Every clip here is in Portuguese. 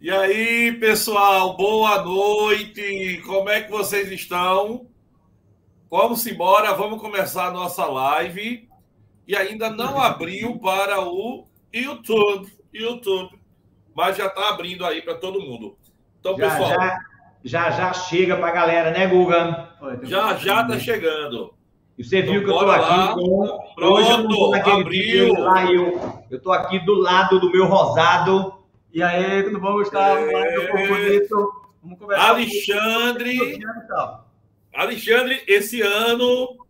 E aí, pessoal, boa noite. Como é que vocês estão? Vamos embora, vamos começar a nossa live. E ainda não abriu para o YouTube, YouTube, mas já está abrindo aí para todo mundo. Então, já, pessoal, já, já já chega para a galera, né, Guga? Já já está chegando. E você viu então, que eu estou aqui com. Pronto, abriu. Lá, eu, eu tô aqui do lado do meu rosado e aí, tudo bom, Gustavo? É... Vamos conversar. Alexandre. Alexandre, esse ano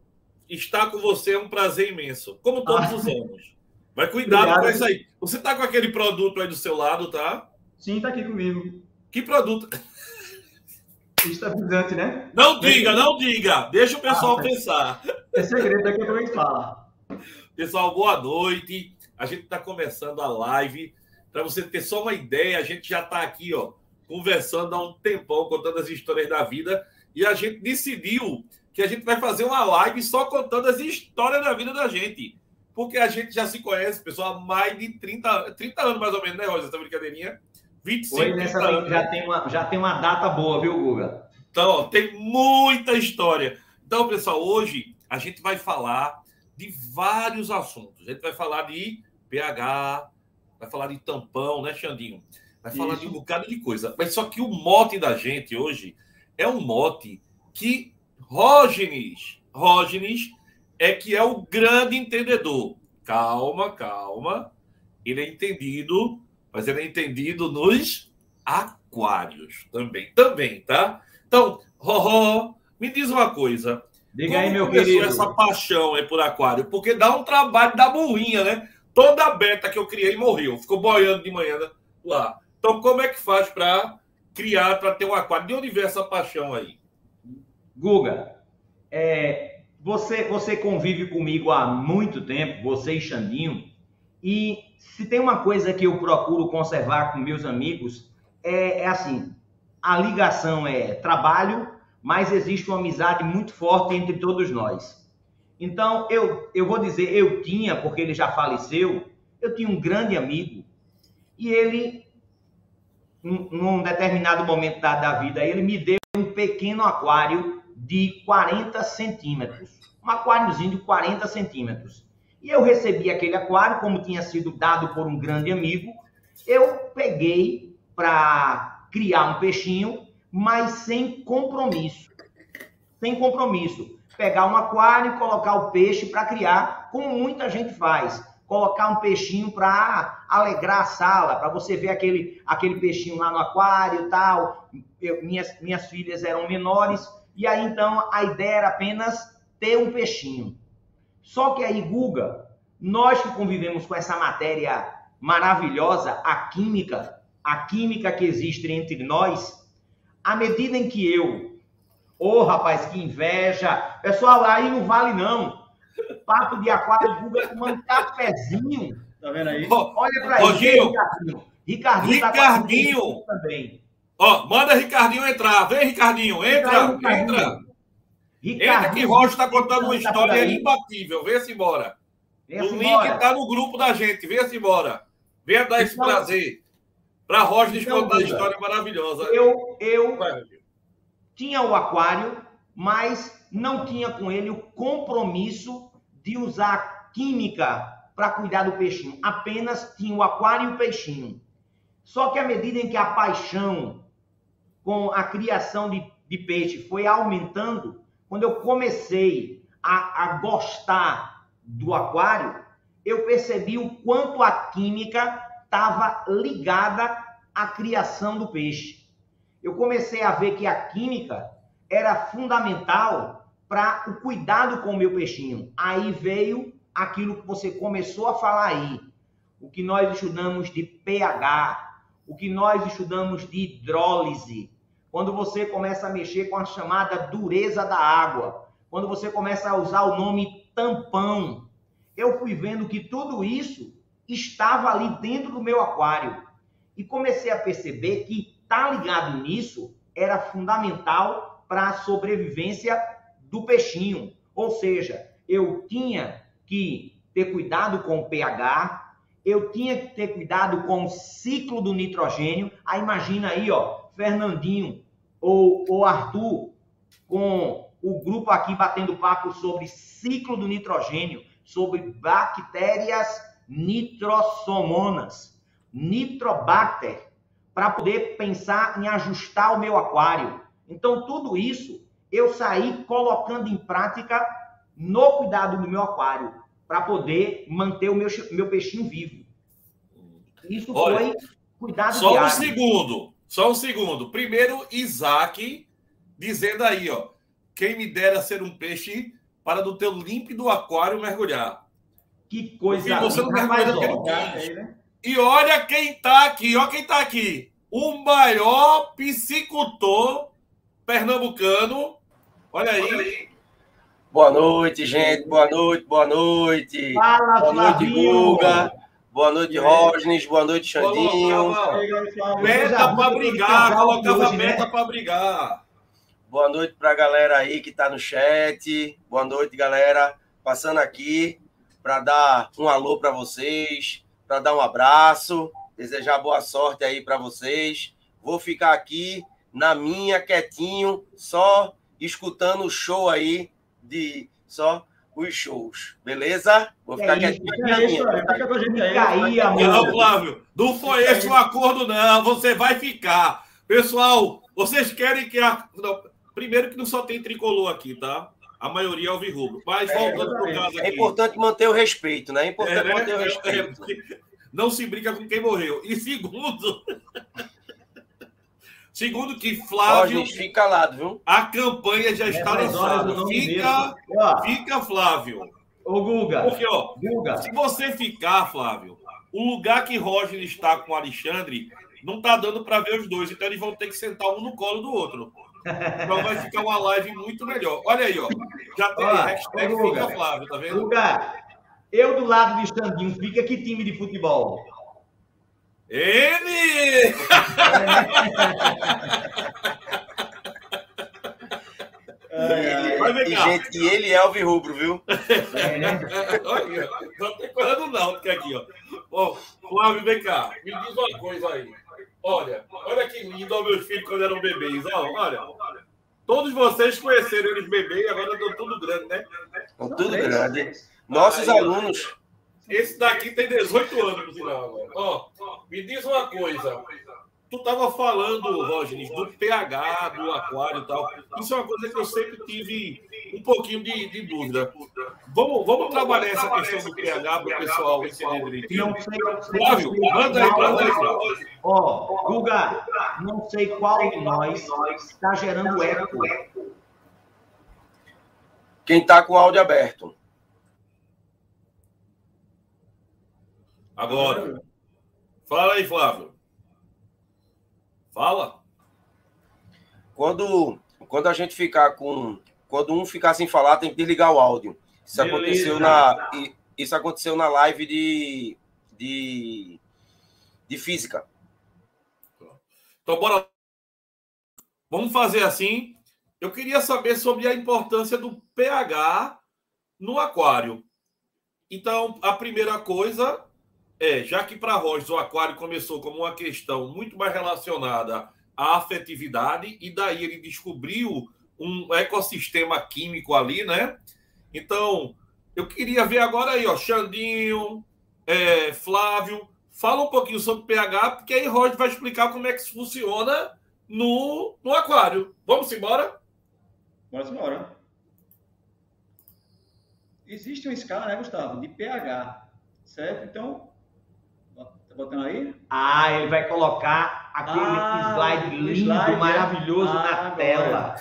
está com você é um prazer imenso, como todos ah. os anos. Mas cuidado Obrigado. com isso aí. Você está com aquele produto aí do seu lado, tá? Sim, está aqui comigo. Que produto? Estabilizante, né? Não diga, não diga. Deixa o pessoal ah, pensar. É segredo, daqui a pouco a gente fala. Pessoal, boa noite. A gente está começando a live. Para você ter só uma ideia, a gente já está aqui, ó, conversando há um tempão, contando as histórias da vida, e a gente decidiu que a gente vai fazer uma live só contando as histórias da vida da gente. Porque a gente já se conhece, pessoal, há mais de 30, 30 anos, mais ou menos, né, Rosa, essa brincadeirinha? 25 Oi, nessa anos. Já tem, uma, já tem uma data boa, viu, Guga? Então, ó, tem muita história. Então, pessoal, hoje a gente vai falar de vários assuntos. A gente vai falar de pH, vai falar de tampão, né, Xandinho? Vai falar Isso. de um bocado de coisa. Mas só que o mote da gente hoje é um mote que Rógenes, Rógenes é que é o grande entendedor. Calma, calma. Ele é entendido, mas ele é entendido nos aquários também. Também, tá? Então, Roró, me diz uma coisa. Diga aí, meu querido. essa paixão é por aquário? Porque dá um trabalho da burrinha, né? Toda a beta que eu criei morreu, ficou boiando de manhã lá. Então, como é que faz para criar, para ter um aquário? De onde vem essa paixão aí? Guga, é, você, você convive comigo há muito tempo, você e Xandinho, e se tem uma coisa que eu procuro conservar com meus amigos, é, é assim: a ligação é trabalho, mas existe uma amizade muito forte entre todos nós. Então, eu, eu vou dizer, eu tinha, porque ele já faleceu, eu tinha um grande amigo, e ele, num determinado momento da, da vida, ele me deu um pequeno aquário de 40 centímetros. Um aquáriozinho de 40 centímetros. E eu recebi aquele aquário, como tinha sido dado por um grande amigo, eu peguei para criar um peixinho, mas sem compromisso. Sem compromisso pegar um aquário e colocar o peixe para criar, como muita gente faz. Colocar um peixinho para alegrar a sala, para você ver aquele, aquele peixinho lá no aquário tal. Eu, minhas, minhas filhas eram menores, e aí então a ideia era apenas ter um peixinho. Só que aí, Guga, nós que convivemos com essa matéria maravilhosa, a química, a química que existe entre nós, à medida em que eu Ô, oh, rapaz, que inveja. Pessoal, aí não vale não. Papo de aquário Guga tomando cafezinho. Tá vendo aí? Olha pra ele, Ricardinho. Ricardinho, tá Ricardinho. Tá também. Ó, manda Ricardinho entrar. Vem, Ricardinho. Entra, Ricardinho. entra. Ricardinho. Entra que Rocha está contando uma tá história imbatível. Vem-se embora. Vem o link está no grupo da gente. Vem-se embora. Venha dar esse então, prazer. Para Rocha então, contar a história maravilhosa. Eu, eu, tinha o aquário, mas não tinha com ele o compromisso de usar química para cuidar do peixinho. Apenas tinha o aquário e o peixinho. Só que à medida em que a paixão com a criação de, de peixe foi aumentando, quando eu comecei a, a gostar do aquário, eu percebi o quanto a química estava ligada à criação do peixe eu comecei a ver que a química era fundamental para o cuidado com o meu peixinho. Aí veio aquilo que você começou a falar aí, o que nós estudamos de pH, o que nós estudamos de hidrólise. Quando você começa a mexer com a chamada dureza da água, quando você começa a usar o nome tampão, eu fui vendo que tudo isso estava ali dentro do meu aquário e comecei a perceber que estar tá ligado nisso era fundamental para a sobrevivência do peixinho. Ou seja, eu tinha que ter cuidado com o pH, eu tinha que ter cuidado com o ciclo do nitrogênio. Aí imagina aí, ó, Fernandinho ou, ou Arthur com o grupo aqui batendo papo sobre ciclo do nitrogênio, sobre bactérias nitrosomonas, nitrobacter, para poder pensar em ajustar o meu aquário. Então, tudo isso eu saí colocando em prática no cuidado do meu aquário, para poder manter o meu, meu peixinho vivo. Isso Olha, foi cuidado Só diário. um segundo, só um segundo. Primeiro, Isaac dizendo aí, ó, quem me dera ser um peixe para no teu límpido aquário mergulhar. Que coisa Porque você não mergulha naquele peixe. Né? E olha quem está aqui, olha quem está aqui. O maior piscicultor pernambucano. Olha aí. Boa noite, gente. Boa noite, boa noite. Fala, boa noite, Guga. Boa noite, Rosnes. Boa noite, Xandinho. Meta para brigar, colocava meta para brigar. Boa noite para a galera aí que está no chat. Boa noite, galera. Passando aqui para dar um alô para vocês, para dar um abraço, desejar boa sorte aí para vocês. Vou ficar aqui na minha, quietinho, só escutando o show aí de só os shows, beleza? Vou ficar é quietinho aqui na minha. Não, Flávio, não foi esse o acordo, não. Você vai ficar. Pessoal, vocês querem que a. Não, Primeiro que não só tem tricolor aqui, tá? A maioria é alvirrubro. Mas é, voltando para o caso aqui. É importante manter o respeito, né? É importante é, manter o é, respeito. É, não se brinca com quem morreu. E segundo. segundo que Flávio. Ó, gente, fica calado, viu? A campanha já está lançada. Fica, fica, Flávio. Ô, Guga. Porque, ó, Guga. se você ficar, Flávio, o lugar que Roger está com o Alexandre não tá dando para ver os dois. Então eles vão ter que sentar um no colo do outro. Então vai ficar uma live muito melhor. Olha aí, ó. Já tem ó, hashtag Guga, Fica Flávio, tá vendo? Guga, eu do lado de Xandinho, fica que time de futebol? Ele! É, e, gente, e ele é o rubro, viu? É, né? Olha, não tem coisa não, porque aqui, ó. Ó, Flávio, vem cá, me diz uma coisa aí. Olha, olha que lindo ó, meus filhos quando eram bebês. Ó, olha, todos vocês conheceram eles bebês e agora estão tudo grande, né? Estão tudo grande. Nossos Aí, alunos. Esse daqui tem 18 anos, por sinal, agora. Ó, me diz uma coisa. Tu estava falando, Roger, do pH do aquário e tal. Isso é uma coisa que eu sempre tive um pouquinho de, de dúvida. Vamos, vamos trabalhar essa questão do pH para o pessoal entender direitinho. Flávio, manda aí para nós, Ó, Guga, não sei qual de nós está gerando eco. Quem está com o áudio aberto. Agora. Fala aí, Flávio. Fala. Quando, quando a gente ficar com. Quando um ficar sem falar, tem que desligar o áudio. Isso Beleza. aconteceu na. Isso aconteceu na live de. de, de física. Então, bora. Vamos fazer assim. Eu queria saber sobre a importância do pH no aquário. Então, a primeira coisa é, já que para Rogers o aquário começou como uma questão muito mais relacionada à afetividade, e daí ele descobriu um ecossistema químico ali, né? Então, eu queria ver agora aí, ó, Xandinho, é, Flávio, fala um pouquinho sobre pH, porque aí Roger vai explicar como é que isso funciona no, no aquário. Vamos embora? Vamos embora. Existe uma escala, né, Gustavo, de pH, certo? Então, botando aí? Ah, ele vai colocar aquele ah, slide lindo, slide, é? maravilhoso ah, na tela.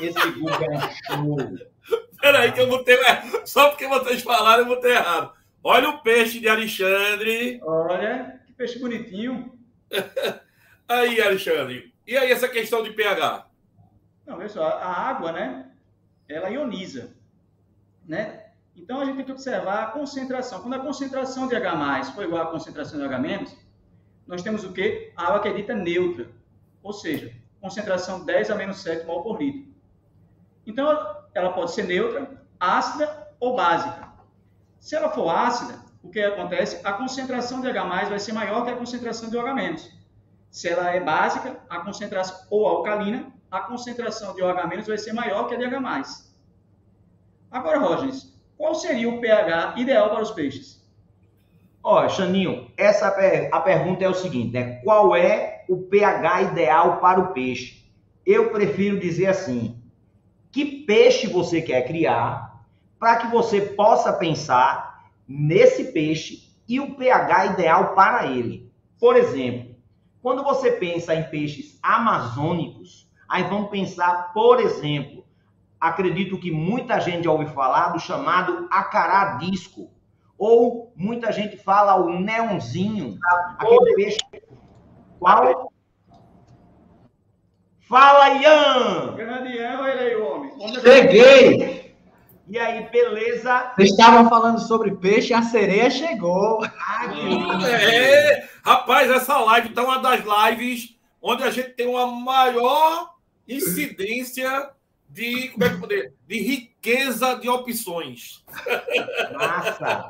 Esse Google é show. Peraí, que eu botei. Só porque vocês falaram, eu botei errado. Olha o peixe de Alexandre. Olha, que peixe bonitinho. aí, Alexandre. E aí, essa questão de pH? Não, veja só, a água, né? Ela ioniza. Né? Então, a gente tem que observar a concentração. Quando a concentração de H+, for igual à concentração de H-, nós temos o quê? A água que é dita neutra, ou seja, concentração 10 a menos 7 mol por litro. Então, ela pode ser neutra, ácida ou básica. Se ela for ácida, o que acontece? A concentração de H+, vai ser maior que a concentração de OH-. Se ela é básica, a concentração ou alcalina, a concentração de OH- vai ser maior que a de H+. Agora, Rogers, qual seria o pH ideal para os peixes? Ó, Xaninho, essa a pergunta é o seguinte, né? Qual é o pH ideal para o peixe? Eu prefiro dizer assim, que peixe você quer criar para que você possa pensar nesse peixe e o pH ideal para ele. Por exemplo, quando você pensa em peixes amazônicos, aí vamos pensar, por exemplo, acredito que muita gente já ouviu falar do chamado acará disco ou muita gente fala o neonzinho, aquele peixe. Qual? Fala, Ian! Grande Ian, olha aí o homem. Cheguei! E aí, beleza? Vocês estavam falando sobre peixe, a sereia chegou. Ah, Hum, é, rapaz, essa live tá uma das lives onde a gente tem uma maior incidência de, como é que eu poder, de riqueza de opções. Massa!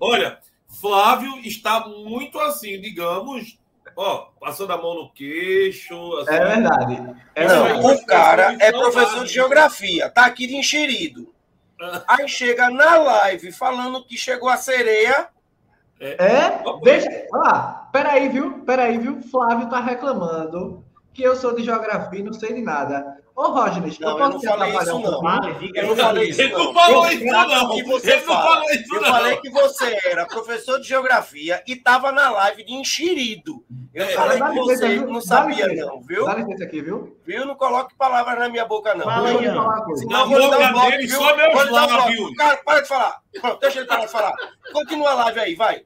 Olha, Flávio está muito assim, digamos, ó, passando a mão no queixo. Assim, É verdade. É Não, o cara é professor de geografia, tá aqui de enxerido. Aí chega na live falando que chegou a sereia. É? Deixa. Olha lá. Peraí, viu? Peraí, viu? Flávio tá reclamando que eu sou de geografia e não sei de nada. Ô, Roger, Não, eu eu não falei isso, não. Eu não aí. falei isso, Ele não falou Eu isso, não. que você Ele não falou isso, Eu não. falei que você era professor de geografia e estava na live de enxerido. Eu É, falei que você viu? não sabia, licença. não, viu? Dá licença aqui, viu? Viu? Não coloque palavras na minha boca, não. Fala, viu? Eu Na vou lhe dar boca bloco, dele, viu? só um bloco. lábios. Cara, para de falar. Pronto, deixa ele parar de falar. Continua a live aí, vai.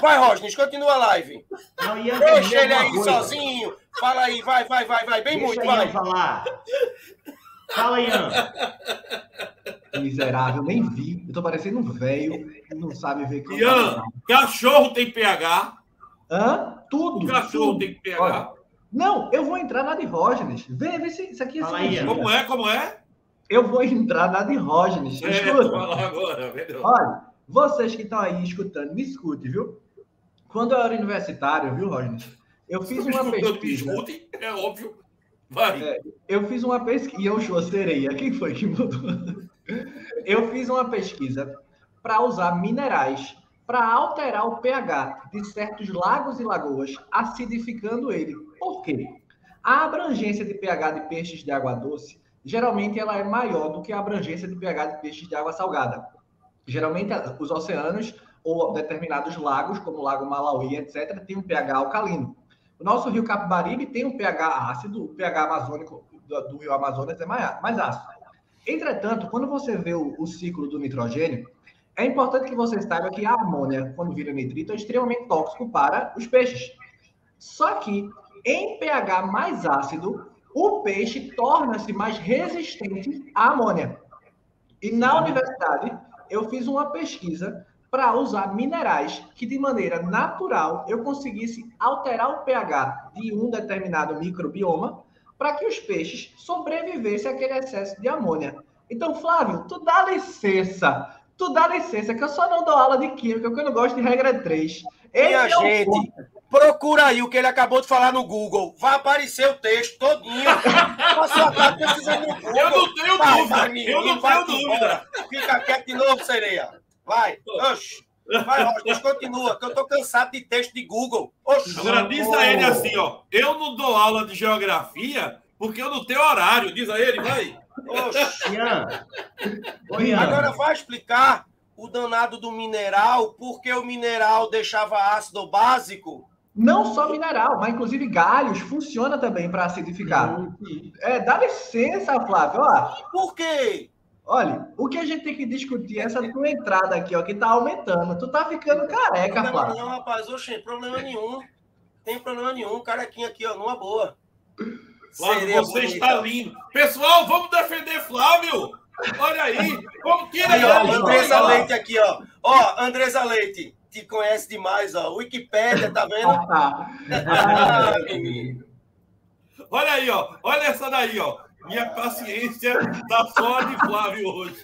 Vai, Rosnes, continua a live. Não, Ian, Deixa ele aí coisa. sozinho. Fala aí, vai, vai, vai, vai. Bem Deixa muito, Ian vai. falar. Fala, Ian. Miserável, nem vi. Eu tô parecendo um velho que não sabe ver que Ian, cachorro tem pH. Hã? Tudo. O cachorro tudo. tem pH. Olha, Não, eu vou entrar na de Rógenes. Vê, vê se isso aqui é Fala ciência. Como é? Como é? Eu vou entrar na de Rógenes. É, Escuta. agora, entendeu? Olha, vocês que estão aí escutando, me escute, viu? Quando eu era universitário, viu, Rógenes? Eu fiz uma pesquisa. é óbvio. Vai. É. Eu fiz uma pesquisa. E eu sou sereia. Quem foi que mudou? Eu fiz uma pesquisa para usar minerais para alterar o pH de certos lagos e lagoas, acidificando ele. Por quê? A abrangência de pH de peixes de água doce, geralmente ela é maior do que a abrangência de pH de peixes de água salgada. Geralmente os oceanos ou determinados lagos, como o Lago Malawi, etc., têm um pH alcalino. O nosso rio Capibaribe tem um pH ácido, o pH amazônico do, do rio Amazonas é mais, mais ácido. Entretanto, quando você vê o, o ciclo do nitrogênio, é importante que você saiba que a amônia, quando vira nitrito, é extremamente tóxico para os peixes. Só que em pH mais ácido, o peixe torna-se mais resistente à amônia. E na universidade, eu fiz uma pesquisa para usar minerais que, de maneira natural, eu conseguisse alterar o pH de um determinado microbioma para que os peixes sobrevivessem àquele excesso de amônia. Então, Flávio, tu dá licença, tu dá licença, que eu só não dou aula de química, porque eu não gosto de regra 3. Esse Minha é gente, ponto. procura aí o que ele acabou de falar no Google. Vai aparecer o texto todinho. Tá precisando no Google. Eu não tenho dúvida. eu não tenho dúvida. Fica quieto de novo, sereia. Vai. Oxi. Vai, Rostas, continua, que eu tô cansado de texto de Google. Oxi. Agora diz a ele assim, ó. Eu não dou aula de geografia porque eu não tenho horário. Diz a ele, vai. Ian. Agora vai explicar o danado do mineral, porque o mineral deixava ácido básico. Não só mineral, mas inclusive galhos funciona também para acidificar. É, dá licença, Flávio. Ó, Por quê? Olha, o que a gente tem que discutir é essa tua entrada aqui, ó, que tá aumentando. Tu tá ficando careca, Problema Flávio. não, rapaz. Oxi, problema nenhum. Tem problema nenhum. Carequinha aqui, ó, numa boa. Flávio, você bonita. está lindo. Pessoal, vamos defender Flávio. Olha aí. Vamos tirar Aí, ó, ele. Andresa ó. Leite aqui, ó. Ó, Andresa Leite, te conhece demais, ó. Wikipédia, tá vendo? Ah, tá. Ah. Olha aí, ó. Olha essa daí, ó. Minha paciência está só de Flávio hoje.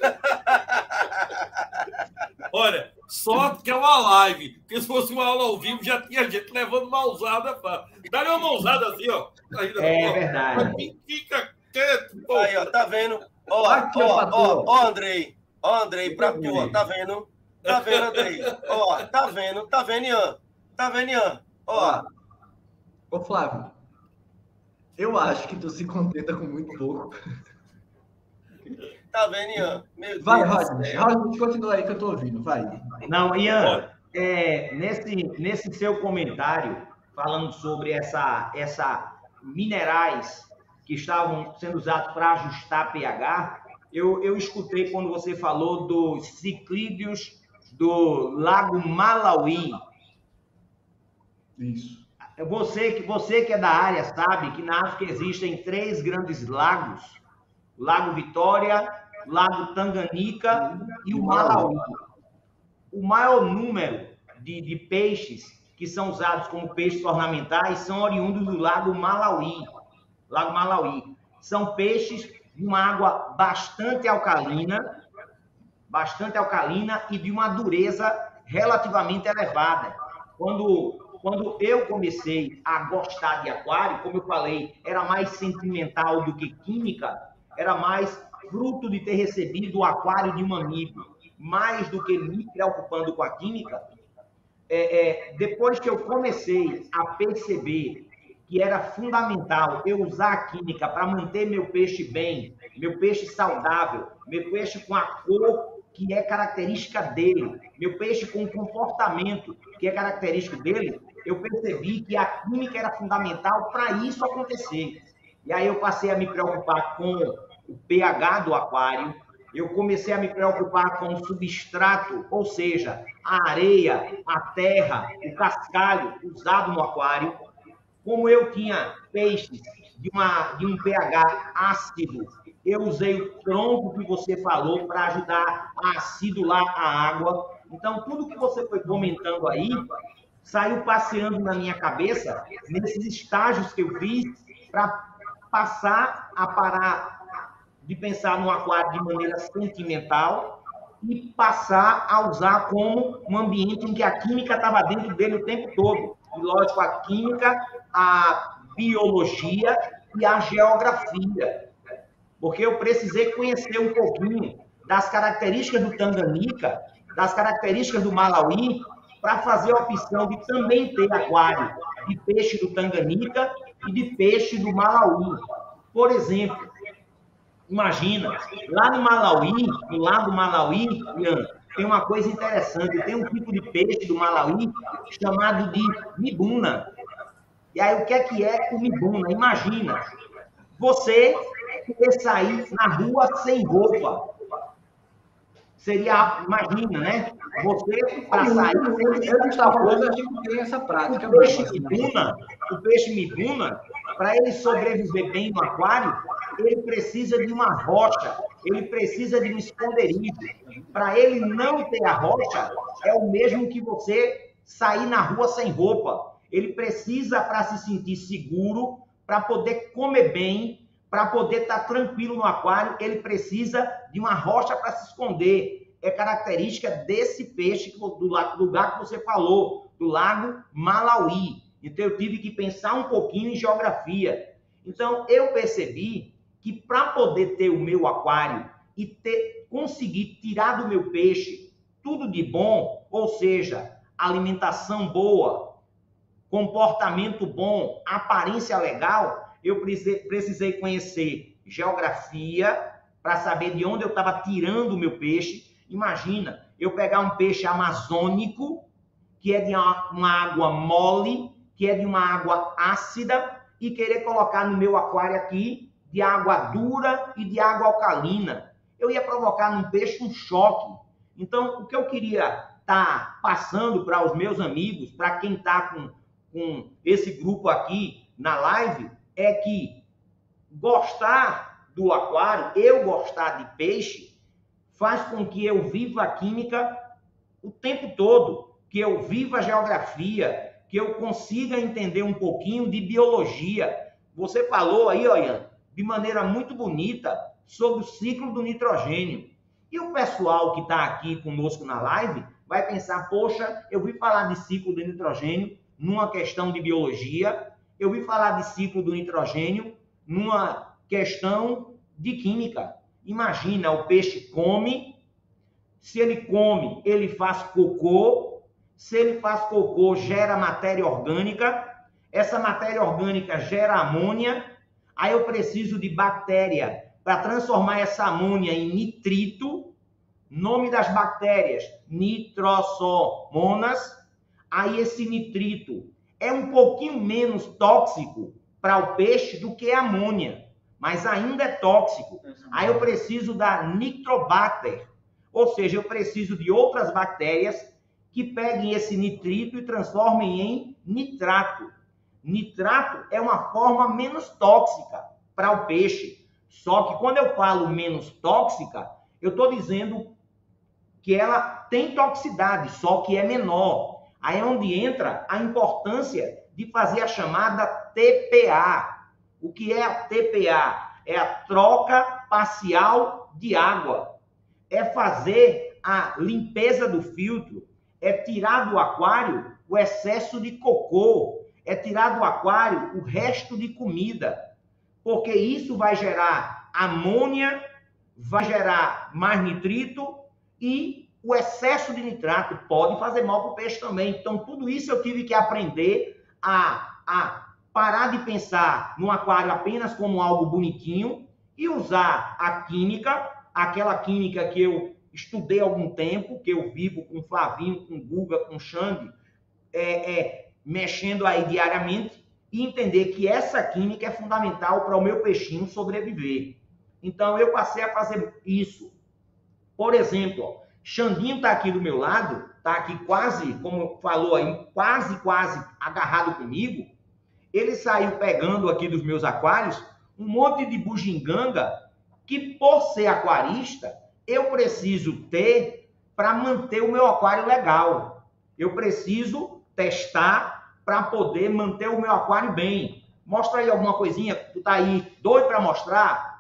Olha, sorte que é uma live, porque se fosse uma aula ao vivo já tinha gente levando mãozada. Pra... Dá uma mãozada assim, ó. Aí, é ó, verdade. Fica quieto. Pô. Aí, ó, tá vendo? Ó, Aqui, ó, ó, ó, Andrei. Ó, Andrei, pra tu, ó, tá vendo? Tá vendo, Andrei? Ó, tá vendo? Tá vendo, Ian? Tá vendo, Ian? Ó. Ô, Flávio, eu acho que tu se contenta com muito pouco. Tá vendo, Ian? Meu vai, Rodney. Rodney, continua aí que eu tô ouvindo. Vai. Não, Ian, é, nesse, nesse seu comentário, falando sobre essa, essa minerais que estavam sendo usados para ajustar pH, eu, eu escutei quando você falou dos ciclídeos do Lago Malawi. Isso. Você que, você que é da área sabe que na África existem três grandes lagos: Lago Vitória, Lago Tanganica e o Malawi. O maior número de, de peixes que são usados como peixes ornamentais são oriundos do Lago Malawi. Lago Malawi. São peixes de uma água bastante alcalina, bastante alcalina e de uma dureza relativamente elevada. Quando quando eu comecei a gostar de aquário, como eu falei, era mais sentimental do que química, era mais fruto de ter recebido o aquário de amigo, mais do que me preocupando com a química. É, é, depois que eu comecei a perceber que era fundamental eu usar a química para manter meu peixe bem, meu peixe saudável, meu peixe com a cor que é característica dele, meu peixe com o comportamento que é característico dele, eu percebi que a química era fundamental para isso acontecer. E aí eu passei a me preocupar com o pH do aquário, eu comecei a me preocupar com o substrato, ou seja, a areia, a terra, o cascalho usado no aquário. Como eu tinha peixes de, uma, de um pH ácido, eu usei o tronco que você falou para ajudar a acidular a água. Então, tudo que você foi comentando aí, saiu passeando na minha cabeça nesses estágios que eu fiz para passar a parar de pensar no aquário de maneira sentimental e passar a usar como um ambiente em que a química estava dentro dele o tempo todo. E, lógico, a química, a biologia e a geografia. Porque eu precisei conhecer um pouquinho das características do Tanganica, das características do Malawi, para fazer a opção de também ter aquário de peixe do Tanganica e de peixe do Malawi. Por exemplo, imagina, lá no Malawi, no lago Malawi, tem uma coisa interessante, tem um tipo de peixe do Malawi chamado de mibuna. E aí, o que é que é o mibuna? Imagina, você querer sair na rua sem roupa seria, imagina, né? Você para sair. Eu estava falando, a gente tem essa prática. O peixe mibuna, o peixe mibuna, para ele sobreviver bem no aquário, ele precisa de uma rocha, ele precisa de um esconderijo. Para ele não ter a rocha, é o mesmo que você sair na rua sem roupa. Ele precisa, para se sentir seguro, para poder comer bem, para poder estar tá tranquilo no aquário, ele precisa de uma rocha para se esconder. É característica desse peixe do lugar que você falou, do lago Malawi. Então eu tive que pensar um pouquinho em geografia. Então eu percebi que para poder ter o meu aquário e ter, conseguir tirar do meu peixe tudo de bom, ou seja, alimentação boa, comportamento bom, aparência legal, eu precisei conhecer geografia para saber de onde eu estava tirando o meu peixe. Imagina, eu pegar um peixe amazônico, que é de uma, água mole, que é de uma água ácida, e querer colocar no meu aquário aqui de água dura e de água alcalina. Eu ia provocar no peixe um choque. Então, o que eu queria tá passando para os meus amigos, para quem está com, com esse grupo aqui na live, é que gostar do aquário, eu gostar de peixe, faz com que eu viva a química o tempo todo, que eu viva a geografia, que eu consiga entender um pouquinho de biologia. Você falou aí, Ian, de maneira muito bonita sobre o ciclo do nitrogênio. E o pessoal que está aqui conosco na live vai pensar: poxa, eu vi falar de ciclo do nitrogênio numa questão de biologia, eu vi falar de ciclo do nitrogênio numa questão de química. Imagina, o peixe come, se ele come, ele faz cocô, se ele faz cocô, gera matéria orgânica, essa matéria orgânica gera amônia, aí eu preciso de bactéria para transformar essa amônia em nitrito, nome das bactérias, nitrosomonas, aí esse nitrito é um pouquinho menos tóxico para o peixe do que a amônia, mas ainda é tóxico. Aí eu preciso da nitrobacter, ou seja, eu preciso de outras bactérias que peguem esse nitrito e transformem em nitrato. Nitrato é uma forma menos tóxica para o peixe. Só que quando eu falo menos tóxica, eu estou dizendo que ela tem toxicidade, só que é menor. Aí é onde entra a importância de fazer a chamada TPA. O que é a TPA? É a troca parcial de água. É fazer a limpeza do filtro, é tirar do aquário o excesso de cocô, é tirar do aquário o resto de comida, porque isso vai gerar amônia, vai gerar mais nitrito e o excesso de nitrato pode fazer mal para o peixe também. Então, tudo isso eu tive que aprender a, a parar de pensar no aquário apenas como algo bonitinho e usar a química, aquela química que eu estudei há algum tempo, que eu vivo com Flavinho, com Guga, com Xande, é, é, mexendo aí diariamente e entender que essa química é fundamental para o meu peixinho sobreviver. Então eu passei a fazer isso. Por exemplo, Xandinho está aqui do meu lado, está aqui quase, como falou aí, quase, quase agarrado comigo. Ele saiu pegando aqui dos meus aquários um monte de bugiganga que, por ser aquarista, eu preciso ter para manter o meu aquário legal. Eu preciso testar para poder manter o meu aquário bem. Mostra aí alguma coisinha, tu tá aí doido para mostrar?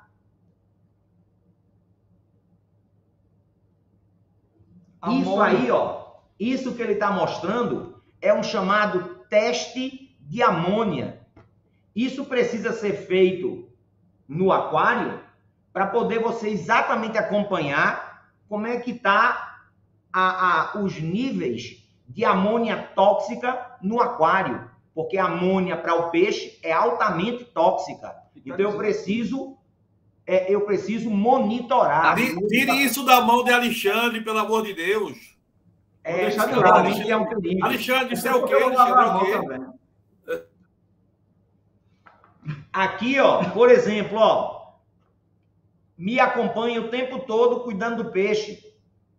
Isso aí, ó, isso que ele está mostrando é um chamado teste de amônia. Isso precisa ser feito no aquário para poder você exatamente acompanhar como é que tá a, a, os níveis de amônia tóxica no aquário, porque a amônia para o peixe é altamente tóxica. Então eu preciso é, eu preciso monitorar. Tire isso da mão de Alexandre, pelo amor de Deus. É, deixar de lado, Alexandre, é um perigo. Alexandre, isso é o quê? Alexandre, é o quê? Aqui, ó, por exemplo, ó, me acompanha o tempo todo cuidando do peixe.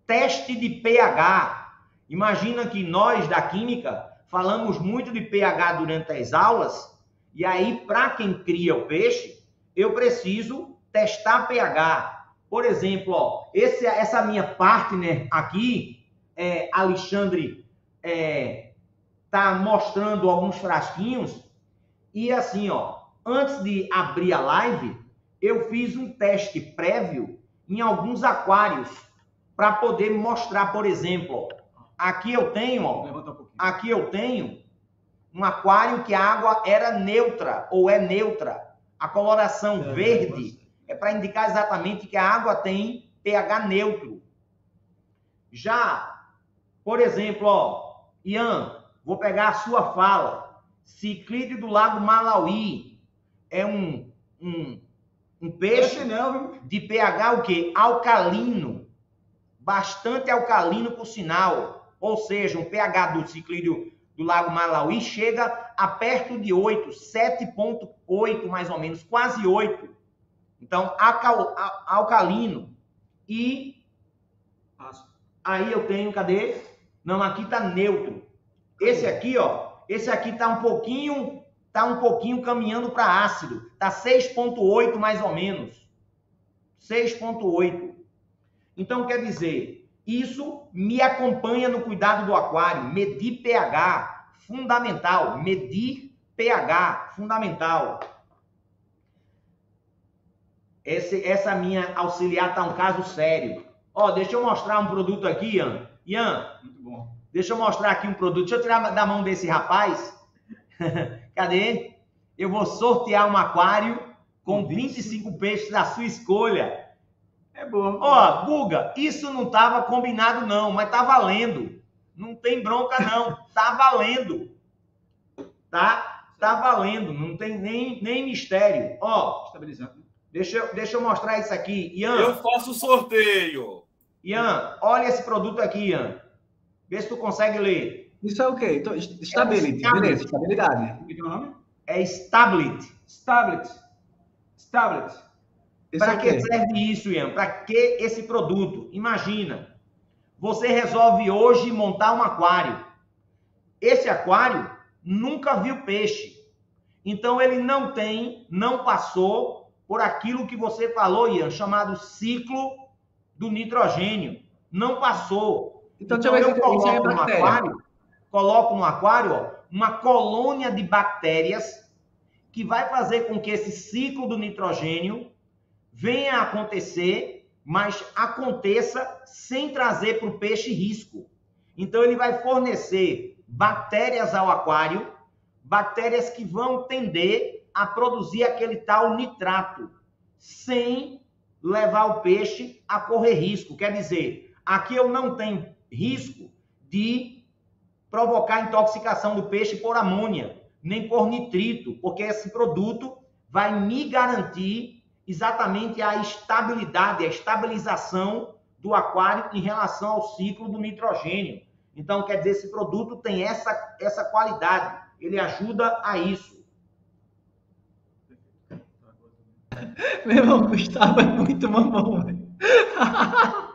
Teste de pH. Imagina que nós da química falamos muito de pH durante as aulas, e aí, para quem cria o peixe, eu preciso testar pH. Por exemplo, ó, esse, essa minha partner aqui, é, Alexandre, é, tá mostrando alguns frasquinhos, e assim, ó, antes de abrir a live, eu fiz um teste prévio em alguns aquários para poder mostrar, por exemplo, aqui eu tenho, ó, aqui eu tenho um aquário que a água era neutra ou é neutra. A coloração é, verde é para indicar exatamente que a água tem pH neutro. Já, por exemplo, ó, Ian, vou pegar a sua fala. Ciclídeo do Lago Malawi é um, um um peixe não, de pH o quê? Alcalino. Bastante alcalino, por sinal. Ou seja, um pH do ciclídeo do Lago Malawi chega a perto de 8, 7,8 mais ou menos, quase 8. Então, alcal, alcalino. E aí eu tenho, cadê? Não, aqui tá neutro. Esse aqui, ó, esse aqui tá um pouquinho está um pouquinho caminhando para ácido. Está 6,8 mais ou menos. 6,8. Então, quer dizer, isso me acompanha no cuidado do aquário. Medir pH, fundamental. Medir pH, fundamental. Esse, essa minha auxiliar tá um caso sério. Ó, deixa eu mostrar um produto aqui, Ian. Ian, Muito bom. deixa eu mostrar aqui um produto. Deixa eu tirar da mão desse rapaz. Cadê? Eu vou sortear um aquário com 25 peixes da sua escolha. É bom. Ó, Guga, isso não tava combinado não, mas tá valendo. Não tem bronca não, tá valendo. Tá? Tá valendo, não tem nem, nem mistério. Ó, Estabilizando. Deixa eu, deixa eu mostrar isso aqui. Ian, Eu faço o sorteio. Ian, olha esse produto aqui, Ian. Vê se tu consegue ler. Isso é o quê? Então, stability, stability. beleza, estabilidade. Como é que é o nome? É. Stablet. Isso é Para o que serve isso, Ian? Para que esse produto? Imagina, você resolve hoje montar um aquário. Esse aquário nunca viu peixe. Então ele não tem, não passou por aquilo que você falou, Ian, chamado ciclo do nitrogênio. Não passou. Então, deixa eu coloco no aquário, coloco no aquário, ó, uma colônia de bactérias que vai fazer com que esse ciclo do nitrogênio venha a acontecer, mas aconteça sem trazer para o peixe risco. Então ele vai fornecer bactérias ao aquário, bactérias que vão tender a produzir aquele tal nitrato, sem levar o peixe a correr risco. Quer dizer, aqui eu não tenho risco de provocar intoxicação do peixe por amônia, nem por nitrito, porque esse produto vai me garantir exatamente a estabilidade, a estabilização do aquário em relação ao ciclo do nitrogênio. Então, quer dizer, esse produto tem essa, essa qualidade, ele ajuda a isso. Meu irmão, Gustavo é muito mamão, velho.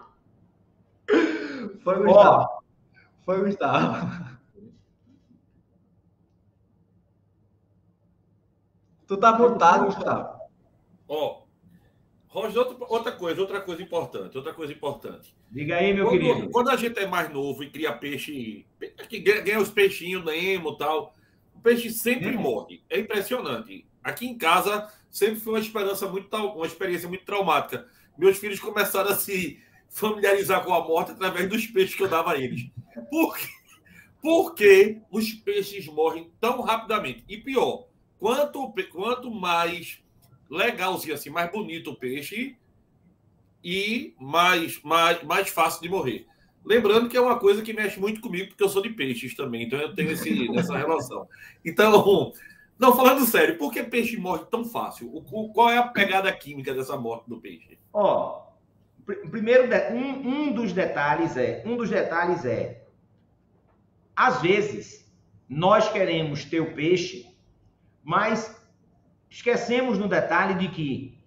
Foi o Gustavo. Foi o Gustavo. Tu tá mutado, Gustavo. Ó, Roger, outra, outra coisa, outra coisa importante, outra coisa importante. Diga aí, meu Quando, querido. quando a gente é mais novo e cria peixe, que ganha, ganha os peixinhos, Nemo e tal, o peixe sempre Nemo. morre. É impressionante. Aqui em casa sempre foi uma esperança muito, uma experiência muito traumática. Meus filhos começaram a se familiarizar com a morte através dos peixes que eu dava a eles. Por quê? Por que os peixes morrem tão rapidamente? E pior, quanto, quanto mais legalzinho assim, mais bonito o peixe e mais, mais, mais fácil de morrer. Lembrando que é uma coisa que mexe muito comigo, porque eu sou de peixes também, então eu tenho esse, essa relação. Então, não, falando sério, por que peixe morre tão fácil? O, qual é a pegada química dessa morte do peixe? Ó, pr- primeiro, um, um dos detalhes é, um dos detalhes é, às vezes, nós queremos ter o peixe, mas esquecemos no detalhe de que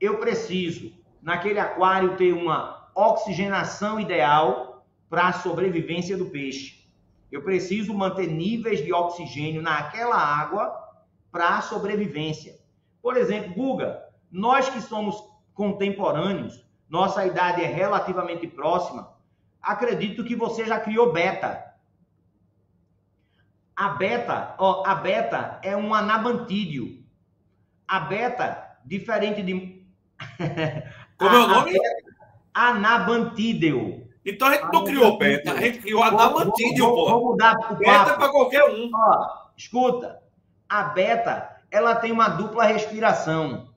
eu preciso, naquele aquário, ter uma oxigenação ideal para a sobrevivência do peixe. Eu preciso manter níveis de oxigênio naquela água para a sobrevivência. Por exemplo, Guga, nós que somos contemporâneos, nossa idade é relativamente próxima, acredito que você já criou beta. A beta, ó, a beta é um anabantídeo. A beta, diferente de. Como é o nome? Anabantídeo. Então a gente não criou beta, a gente criou Vou- vou- pô. Vou mudar o Beta para qualquer um. Ó, escuta, a beta, ela tem uma dupla respiração.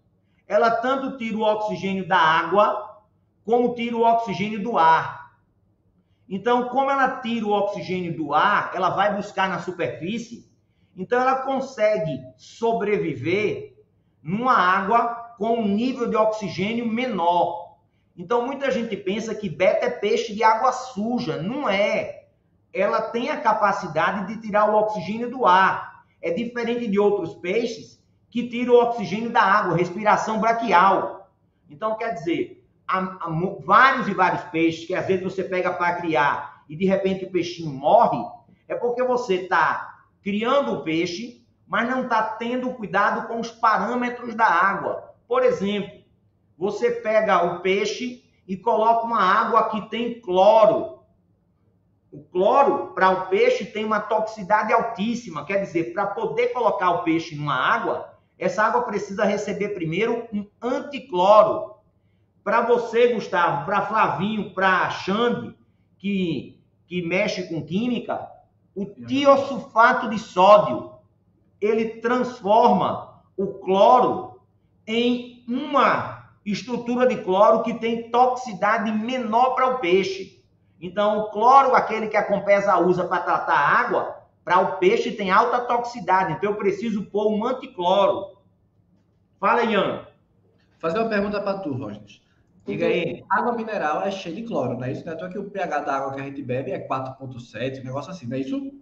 Ela tanto tira o oxigênio da água, como tira o oxigênio do ar. Então, como ela tira o oxigênio do ar, ela vai buscar na superfície, então ela consegue sobreviver numa água com um nível de oxigênio menor. Então, muita gente pensa que beta é peixe de água suja. Não é ela tem a capacidade de tirar o oxigênio do ar. É diferente de outros peixes que tiram o oxigênio da água, respiração braquial. Então, quer dizer, há, há vários e vários peixes que às vezes você pega para criar e de repente o peixinho morre, é porque você está criando o peixe, mas não está tendo cuidado com os parâmetros da água. Por exemplo, você pega o peixe e coloca uma água que tem cloro. O cloro, para o peixe, tem uma toxicidade altíssima. Quer dizer, para poder colocar o peixe numa água, essa água precisa receber primeiro um anticloro. Para você, Gustavo, para Flavinho, para Xande, que, que mexe com química, o tiosulfato de sódio, ele transforma o cloro em uma estrutura de cloro que tem toxicidade menor para o peixe. Então, o cloro, aquele que a Compesa usa para tratar a água, para o peixe tem alta toxicidade. Então, eu preciso pôr um anticloro. Fala, Ian. Fazer uma pergunta para tu, Roger. Diga aí. Água mineral é cheia de cloro, não é isso? Não é que o pH da água que a gente bebe é 4,7, um negócio assim, não é isso?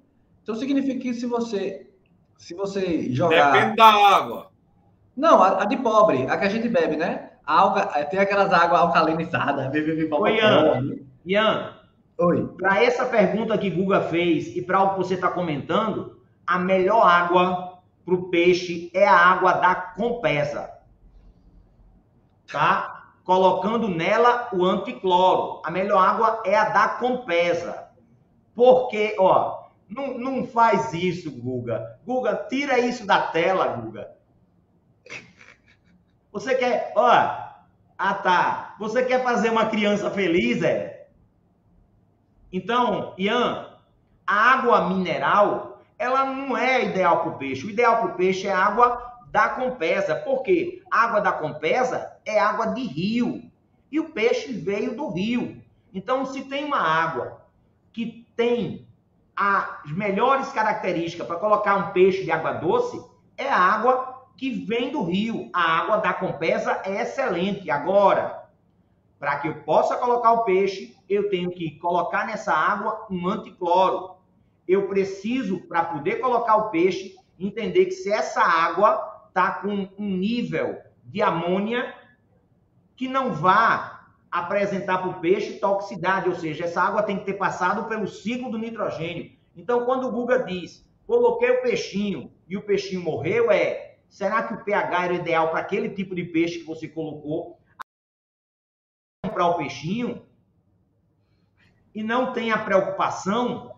Então significa que se você se você jogar. Depende da água. Não, a, a de pobre, a que a gente bebe, né? A alga, tem aquelas águas alcalinizadas. Oi, Ian. Ian. Oi. Para essa pergunta que Guga fez e para o que você está comentando, a melhor água para o peixe é a água da Compesa. Tá? colocando nela o anticloro. A melhor água é a da Compesa. Porque, ó, não, não faz isso, Guga. Guga, tira isso da tela, Guga. Você quer, ó, ah tá, você quer fazer uma criança feliz, é? Então, Ian, a água mineral, ela não é ideal para o peixe. O ideal para o peixe é água da Compesa. Por quê? A água da Compesa é água de rio. E o peixe veio do rio. Então, se tem uma água que tem as melhores características para colocar um peixe de água doce, é a água que vem do rio. A água da Compesa é excelente. Agora, para que eu possa colocar o peixe, eu tenho que colocar nessa água um anticloro. Eu preciso, para poder colocar o peixe, entender que se essa água está com um nível de amônia que não vá apresentar para o peixe toxicidade, ou seja, essa água tem que ter passado pelo ciclo do nitrogênio. Então, quando o Guga diz, coloquei o peixinho e o peixinho morreu, é, será que o pH era ideal para aquele tipo de peixe que você colocou? Comprar o peixinho e não tem a preocupação,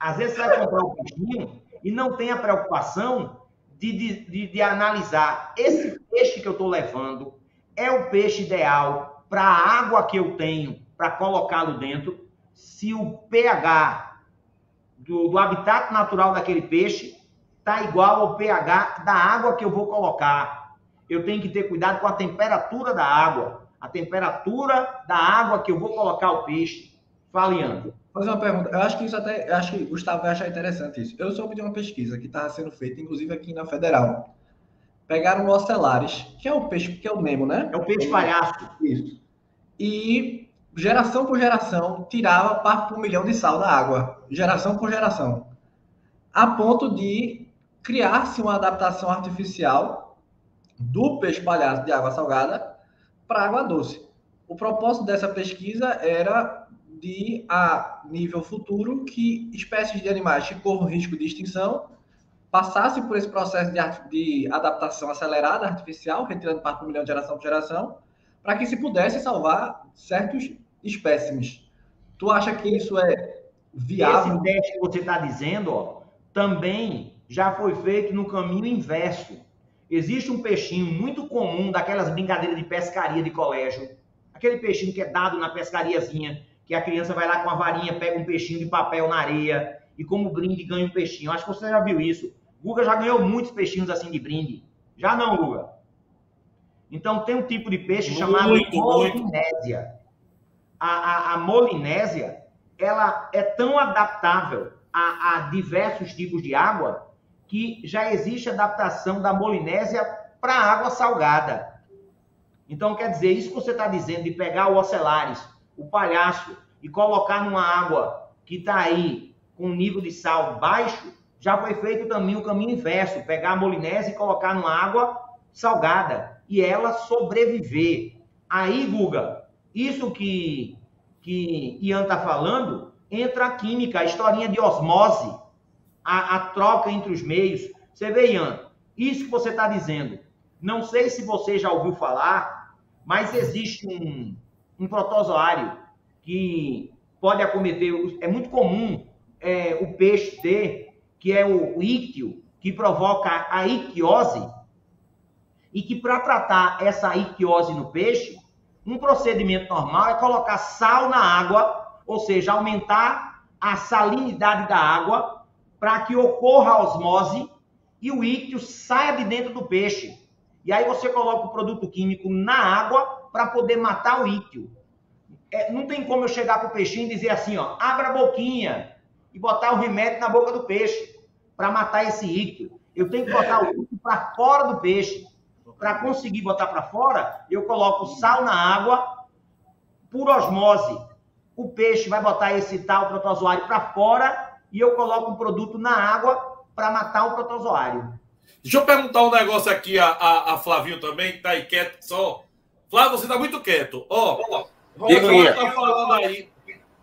às vezes você vai comprar o peixinho e não tem a preocupação de, de, de, analisar esse peixe que eu estou levando é o peixe ideal para a água que eu tenho para colocá-lo dentro, se o pH do, do habitat natural daquele peixe está igual ao pH da água que eu vou colocar. Eu tenho que ter cuidado com a temperatura da água, a temperatura da água que eu vou colocar o peixe. Fala, Leandro fazer uma pergunta. Eu acho que isso até, eu acho que o Gustavo vai achar interessante isso. Eu soube de uma pesquisa que estava sendo feita, inclusive aqui na Federal. Pegaram o Ocelares, que é o peixe, que é o Nemo, né? É o peixe palhaço. Isso. E geração por geração tirava parte por milhão de sal da água, geração por geração, a ponto de criar-se uma adaptação artificial do peixe palhaço de água salgada para água doce. O propósito dessa pesquisa era de a nível futuro que espécies de animais que corram risco de extinção passassem por esse processo de, de adaptação acelerada artificial, retirando parte do milhão de geração por geração, para que se pudesse salvar certos espécimes. Tu acha que isso é viável? Esse teste que você está dizendo, ó, também já foi feito no caminho inverso. Existe um peixinho muito comum daquelas brincadeiras de pescaria de colégio, aquele peixinho que é dado na pescariazinha, que a criança vai lá com a varinha, pega um peixinho de papel na areia e como brinde ganha um peixinho. Acho que você já viu isso. Guga já ganhou muitos peixinhos assim de brinde. Já não, Guga? Então tem um tipo de peixe muito, chamado molinésia. A, a, a, molinésia, ela é tão adaptável a, a diversos tipos de água que já existe adaptação da molinésia para água salgada. Então, quer dizer, isso que você está dizendo de pegar o ocelares, o palhaço e colocar numa água que está aí com nível de sal baixo, já foi feito também o caminho inverso, pegar a molinese e colocar numa água salgada e ela sobreviver. Aí, Guga, isso que, que Ian está falando, entra a química, a historinha de osmose, a, a troca entre os meios. Você vê, Ian, isso que você está dizendo, não sei se você já ouviu falar, mas existe um, um protozoário que pode acometer, é muito comum é, o peixe ter, que é o, o íctio, que provoca a ictiose, e que para tratar essa ictiose no peixe, um procedimento normal é colocar sal na água, ou seja, aumentar a salinidade da água para que ocorra a osmose e o íctio saia de dentro do peixe. E aí você coloca o produto químico na água para poder matar o íctio. É, não tem como eu chegar para o peixinho e dizer assim, ó, abra a boquinha e botar o remédio na boca do peixe para matar esse íctio. Eu tenho que botar o íctio para fora do peixe. Para conseguir botar para fora, eu coloco sal na água por osmose. O peixe vai botar esse tal protozoário para fora e eu coloco um produto na água para matar o protozoário. Deixa eu perguntar um negócio aqui a, a, a Flavinho também, que está aí quieto só. Flávio, você está muito quieto. Ó, oh, Roginho está falando aí.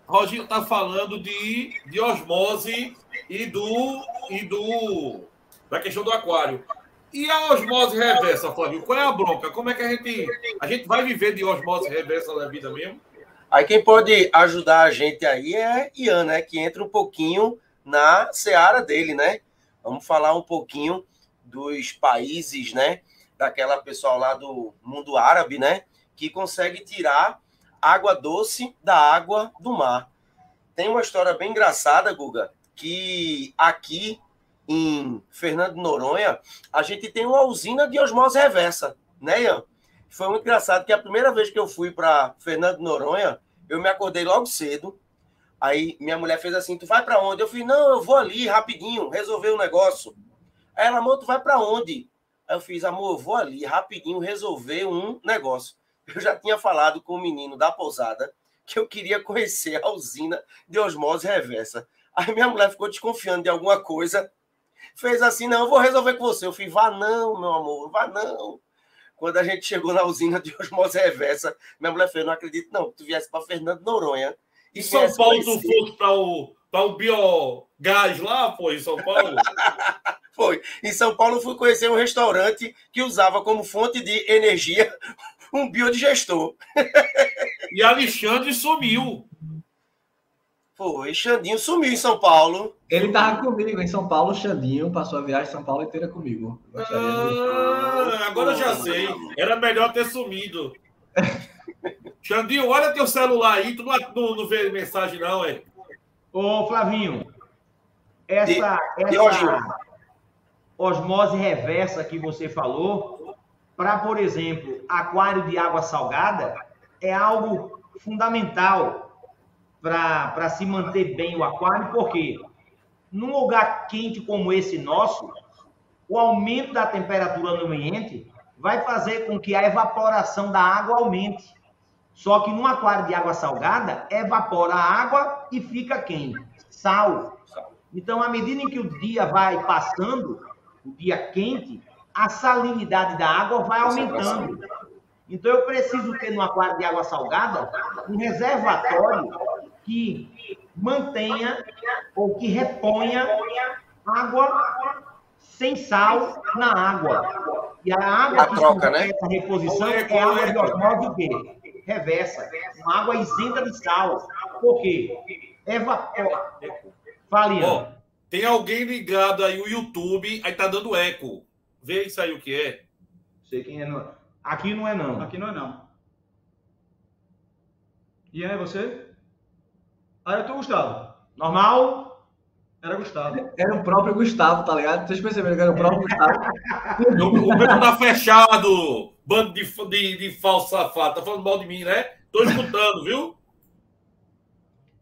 Roginho está falando de, de osmose e do, e do da questão do aquário. E a osmose reversa, Flávio? Qual é a bronca? Como é que a gente. A gente vai viver de osmose reversa na vida mesmo? Aí quem pode ajudar a gente aí é Ian, né? Que entra um pouquinho na seara dele, né? Vamos falar um pouquinho dos países, né? Daquela pessoal lá do mundo árabe, né? Que consegue tirar água doce da água do mar. Tem uma história bem engraçada, Guga, que aqui em Fernando Noronha, a gente tem uma usina de osmose reversa, né, Ian? Foi muito engraçado que a primeira vez que eu fui para Fernando Noronha, eu me acordei logo cedo. Aí minha mulher fez assim: Tu vai para onde? Eu fiz: Não, eu vou ali rapidinho, resolver o um negócio. Aí ela, amor, tu vai para onde? Aí eu fiz: Amor, eu vou ali rapidinho resolver um negócio. Eu já tinha falado com o menino da pousada que eu queria conhecer a usina de osmose reversa. Aí minha mulher ficou desconfiando de alguma coisa fez assim, não, eu vou resolver com você. Eu fiz, vá não, meu amor, vá não. Quando a gente chegou na usina de osmose reversa, minha mulher fez, não acredito não, tu viesse para Fernando Noronha. E São Paulo tu fosse para o, para o biogás lá, pô, em São Paulo? Foi. Em São Paulo fui conhecer um restaurante que usava como fonte de energia um biodigestor. E Alexandre sumiu. Foi, Xandinho sumiu em São Paulo. Ele tava comigo em São Paulo, Xandinho passou a viagem São Paulo inteira comigo. Ah, agora eu já sei. Era melhor ter sumido. Xandinho, olha teu celular aí, tu não, não, não vê mensagem, não, é? Ô, Flavinho, essa, de, essa osmose reversa que você falou, para, por exemplo, aquário de água salgada, é algo fundamental para se manter bem o aquário, porque num lugar quente como esse nosso, o aumento da temperatura no ambiente vai fazer com que a evaporação da água aumente. Só que num aquário de água salgada, evapora a água e fica quem? Sal. Então, à medida em que o dia vai passando, o dia quente, a salinidade da água vai aumentando. Então, eu preciso ter no aquário de água salgada um reservatório que mantenha ou que reponha água sem sal na água. E a água a que troca, né? essa reposição é, é água de osmose o quê? Reversa. Uma água isenta de sal. Por quê? Evapora. Fale, oh, Tem alguém ligado aí o YouTube, aí tá dando eco. Vê isso aí o que é. Sei quem é. Não. Aqui não é não. Aqui não é não. E aí, você? Aí eu tô Gustavo. Normal? Era Gustavo. Era o próprio Gustavo, tá ligado? Vocês perceberam que era o próprio Gustavo? o meu tá fechado, bando de, de, de falso safado. Tá falando mal de mim, né? Tô escutando, viu?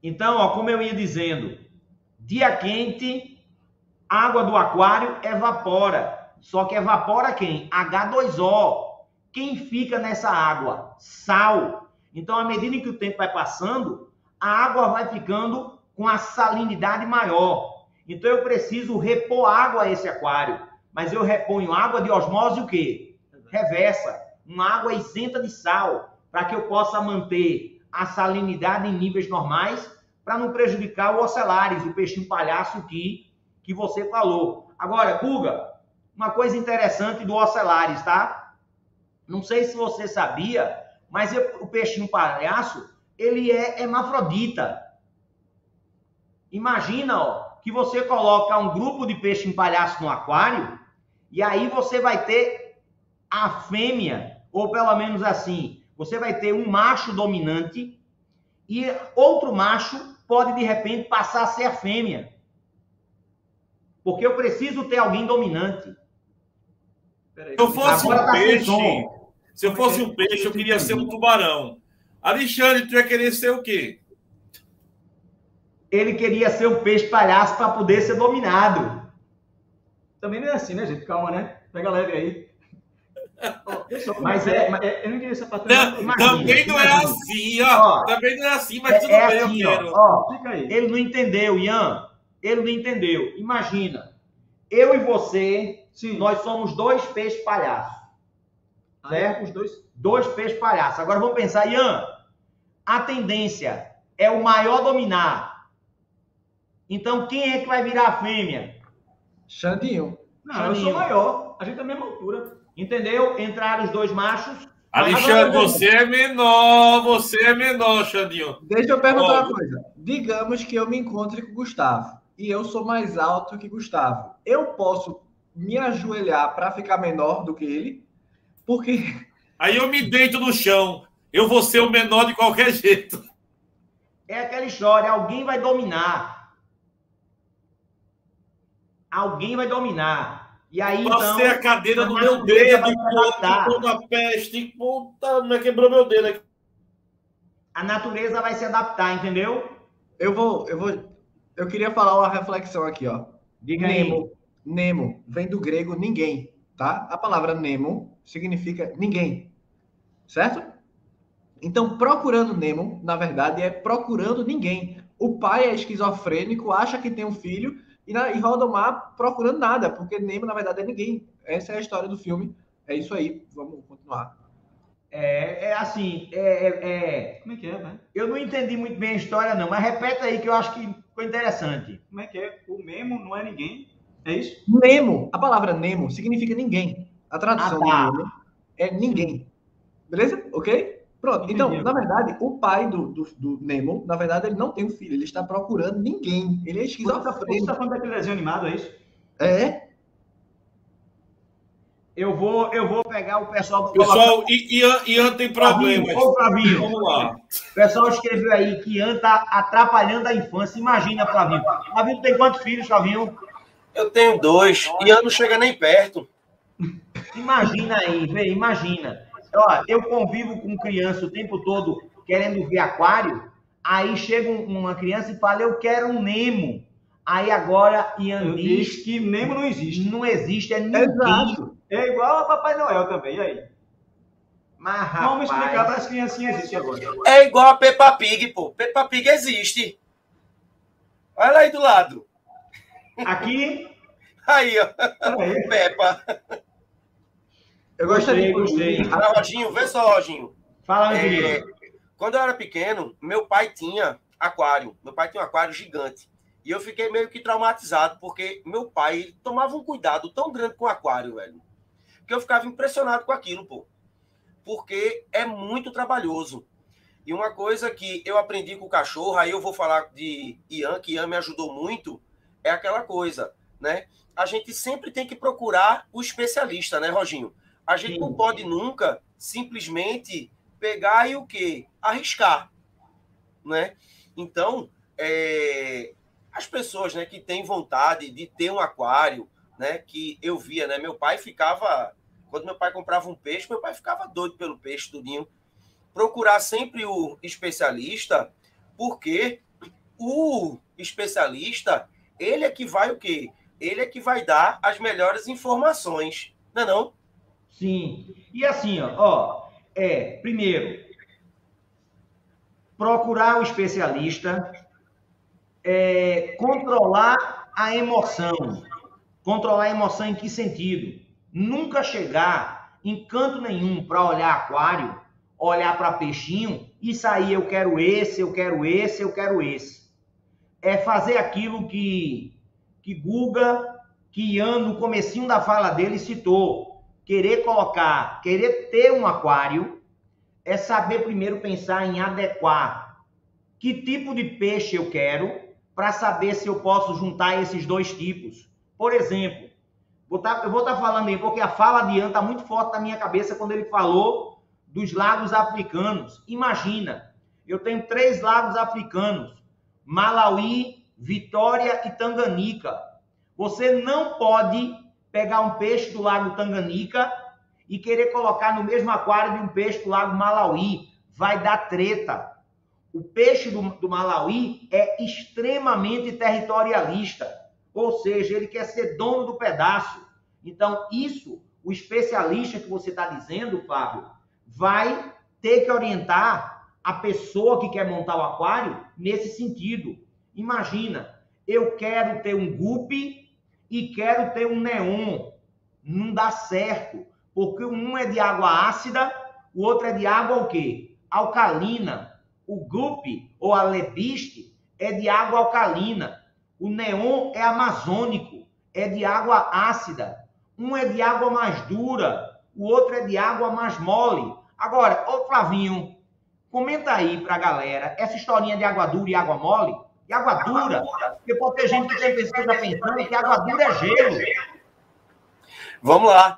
Então, ó, como eu ia dizendo, dia quente, água do aquário evapora. Só que evapora quem? H2O. Quem fica nessa água? Sal. Então, à medida que o tempo vai passando, a água vai ficando com a salinidade maior. Então eu preciso repor água a esse aquário. Mas eu reponho água de osmose o quê? Reversa. Uma água isenta de sal, para que eu possa manter a salinidade em níveis normais, para não prejudicar o ocelares, o peixinho palhaço que, que você falou. Agora, Guga, uma coisa interessante do ocelares, tá? Não sei se você sabia, mas eu, o peixinho palhaço, ele é hermafrodita. Imagina, ó, que você coloca um grupo de peixe em palhaço no aquário e aí você vai ter a fêmea, ou pelo menos assim, você vai ter um macho dominante e outro macho pode de repente passar a ser a fêmea. Porque eu preciso ter alguém dominante. Se eu fosse Agora um tá peixe, se eu fosse um peixe, eu queria ser um tubarão. Alexandre, tu ia querer ser o quê? Ele queria ser um peixe palhaço para poder ser dominado. Também não é assim, né, gente? Calma, né? Pega leve aí. Mas é, é, eu não queria sapato. também não é assim, ó. ó. Também não é assim, mas é, tudo é bem, assim, eu quero. Ó, Fica aí. Ele não entendeu, Ian. Ele não entendeu. Imagina, eu e você, Sim. nós somos dois peixes palhaços. certo? Os dois. Dois peixes palhaços. Agora vamos pensar, Ian. A tendência é o maior dominar. Então quem é que vai virar a fêmea? Xandinho. Não, Xandinho. eu sou maior. A gente é a mesma altura. Entendeu? Entraram os dois machos. Alexandre, você é menor, você é menor, Xandinho. Deixa eu perguntar uma coisa. Digamos que eu me encontre com o Gustavo e eu sou mais alto que Gustavo. Eu posso me ajoelhar para ficar menor do que ele? Porque. Aí eu me deito no chão. Eu vou ser o menor de qualquer jeito. É aquela história: alguém vai dominar. Alguém vai dominar. E aí, Passei então, a cadeira no meu dedo, toda peste, puta, me quebrou meu dedo aqui. A natureza vai se adaptar, entendeu? Eu vou, eu vou, eu queria falar uma reflexão aqui, ó. Diga Nemo, aí. Nemo vem do grego ninguém, tá? A palavra Nemo significa ninguém, certo? Então, procurando Nemo, na verdade, é procurando ninguém. O pai é esquizofrênico, acha que tem um filho e, na, e roda o mar procurando nada, porque Nemo, na verdade, é ninguém. Essa é a história do filme. É isso aí. Vamos continuar. É, é assim, é, é, é... Como é que é, né? Eu não entendi muito bem a história, não, mas repete aí que eu acho que ficou interessante. Como é que é? O Nemo não é ninguém? É isso? Nemo. A palavra Nemo significa ninguém. A tradução ah, tá. Nemo é ninguém. Beleza? Ok? Pronto. Então, na verdade, o pai do, do, do, Nemo, na verdade, ele não tem um filho, ele está procurando ninguém. Ele é esquizofrênico. Você está falando daquele desenho animado, é isso? É. Eu vou, eu vou pegar o pessoal do Pessoal, Ian, Ian tem problemas. Ô, Flavinho, vamos lá. O pessoal escreveu aí que Ian está atrapalhando a infância. Imagina, Flavinho. Flavinho tem quantos filhos, Flavinho? Eu tenho dois. Ian não chega nem perto. Imagina aí, vê, imagina. Ó, eu convivo com criança o tempo todo querendo ver aquário, aí chega uma criança e fala, eu quero um Nemo. Aí agora Ian diz que Nemo não existe. Não existe, é ninguém. Exato. É igual a Papai Noel também, e aí? Mas, rapaz... Vamos explicar para as criancinhas isso agora. É igual a Peppa Pig, pô. Peppa Pig existe. Olha aí do lado. Aqui. Aí, ó. Aí. Peppa. Eu gostei, gostei. Ah, Roginho, vê só, Roginho. Fala, é, Quando eu era pequeno, meu pai tinha aquário. Meu pai tinha um aquário gigante. E eu fiquei meio que traumatizado, porque meu pai tomava um cuidado tão grande com o aquário, velho. Que eu ficava impressionado com aquilo, pô. Porque é muito trabalhoso. E uma coisa que eu aprendi com o cachorro, aí eu vou falar de Ian, que Ian me ajudou muito, é aquela coisa, né? A gente sempre tem que procurar o especialista, né, Roginho? A gente Sim. não pode nunca simplesmente pegar e o quê? Arriscar, né? Então, é, as pessoas, né, que têm vontade de ter um aquário, né, que eu via, né, meu pai ficava, quando meu pai comprava um peixe, meu pai ficava doido pelo peixe, tudinho. Procurar sempre o especialista, porque o especialista, ele é que vai o quê? Ele é que vai dar as melhores informações, não é não? Sim. E assim, ó, ó é, primeiro, procurar o especialista, é, controlar a emoção. Controlar a emoção em que sentido? Nunca chegar em canto nenhum para olhar aquário, olhar para peixinho e sair eu quero esse, eu quero esse, eu quero esse. É fazer aquilo que que Guga, que Ian no comecinho da fala dele citou, querer colocar, querer ter um aquário, é saber primeiro pensar em adequar que tipo de peixe eu quero para saber se eu posso juntar esses dois tipos. Por exemplo, Vou tá, eu vou estar tá falando aí, porque a fala de Ian está muito forte na minha cabeça quando ele falou dos lagos africanos. Imagina, eu tenho três lagos africanos: Malawi, Vitória e Tanganica. Você não pode pegar um peixe do lago Tanganica e querer colocar no mesmo aquário de um peixe do lago Malawi. Vai dar treta. O peixe do, do Malawi é extremamente territorialista, ou seja, ele quer ser dono do pedaço. Então, isso, o especialista que você está dizendo, Fábio, vai ter que orientar a pessoa que quer montar o aquário nesse sentido. Imagina, eu quero ter um guppy e quero ter um neon. Não dá certo, porque um é de água ácida, o outro é de água o quê? Alcalina. O guppy ou a lebiste é de água alcalina. O neon é amazônico, é de água ácida. Um é de água mais dura, o outro é de água mais mole. Agora, ô Flavinho, comenta aí pra galera essa historinha de água dura e água mole. E água dura, porque pode ter gente que tem pessoas pensando que água dura é gelo. Vamos lá.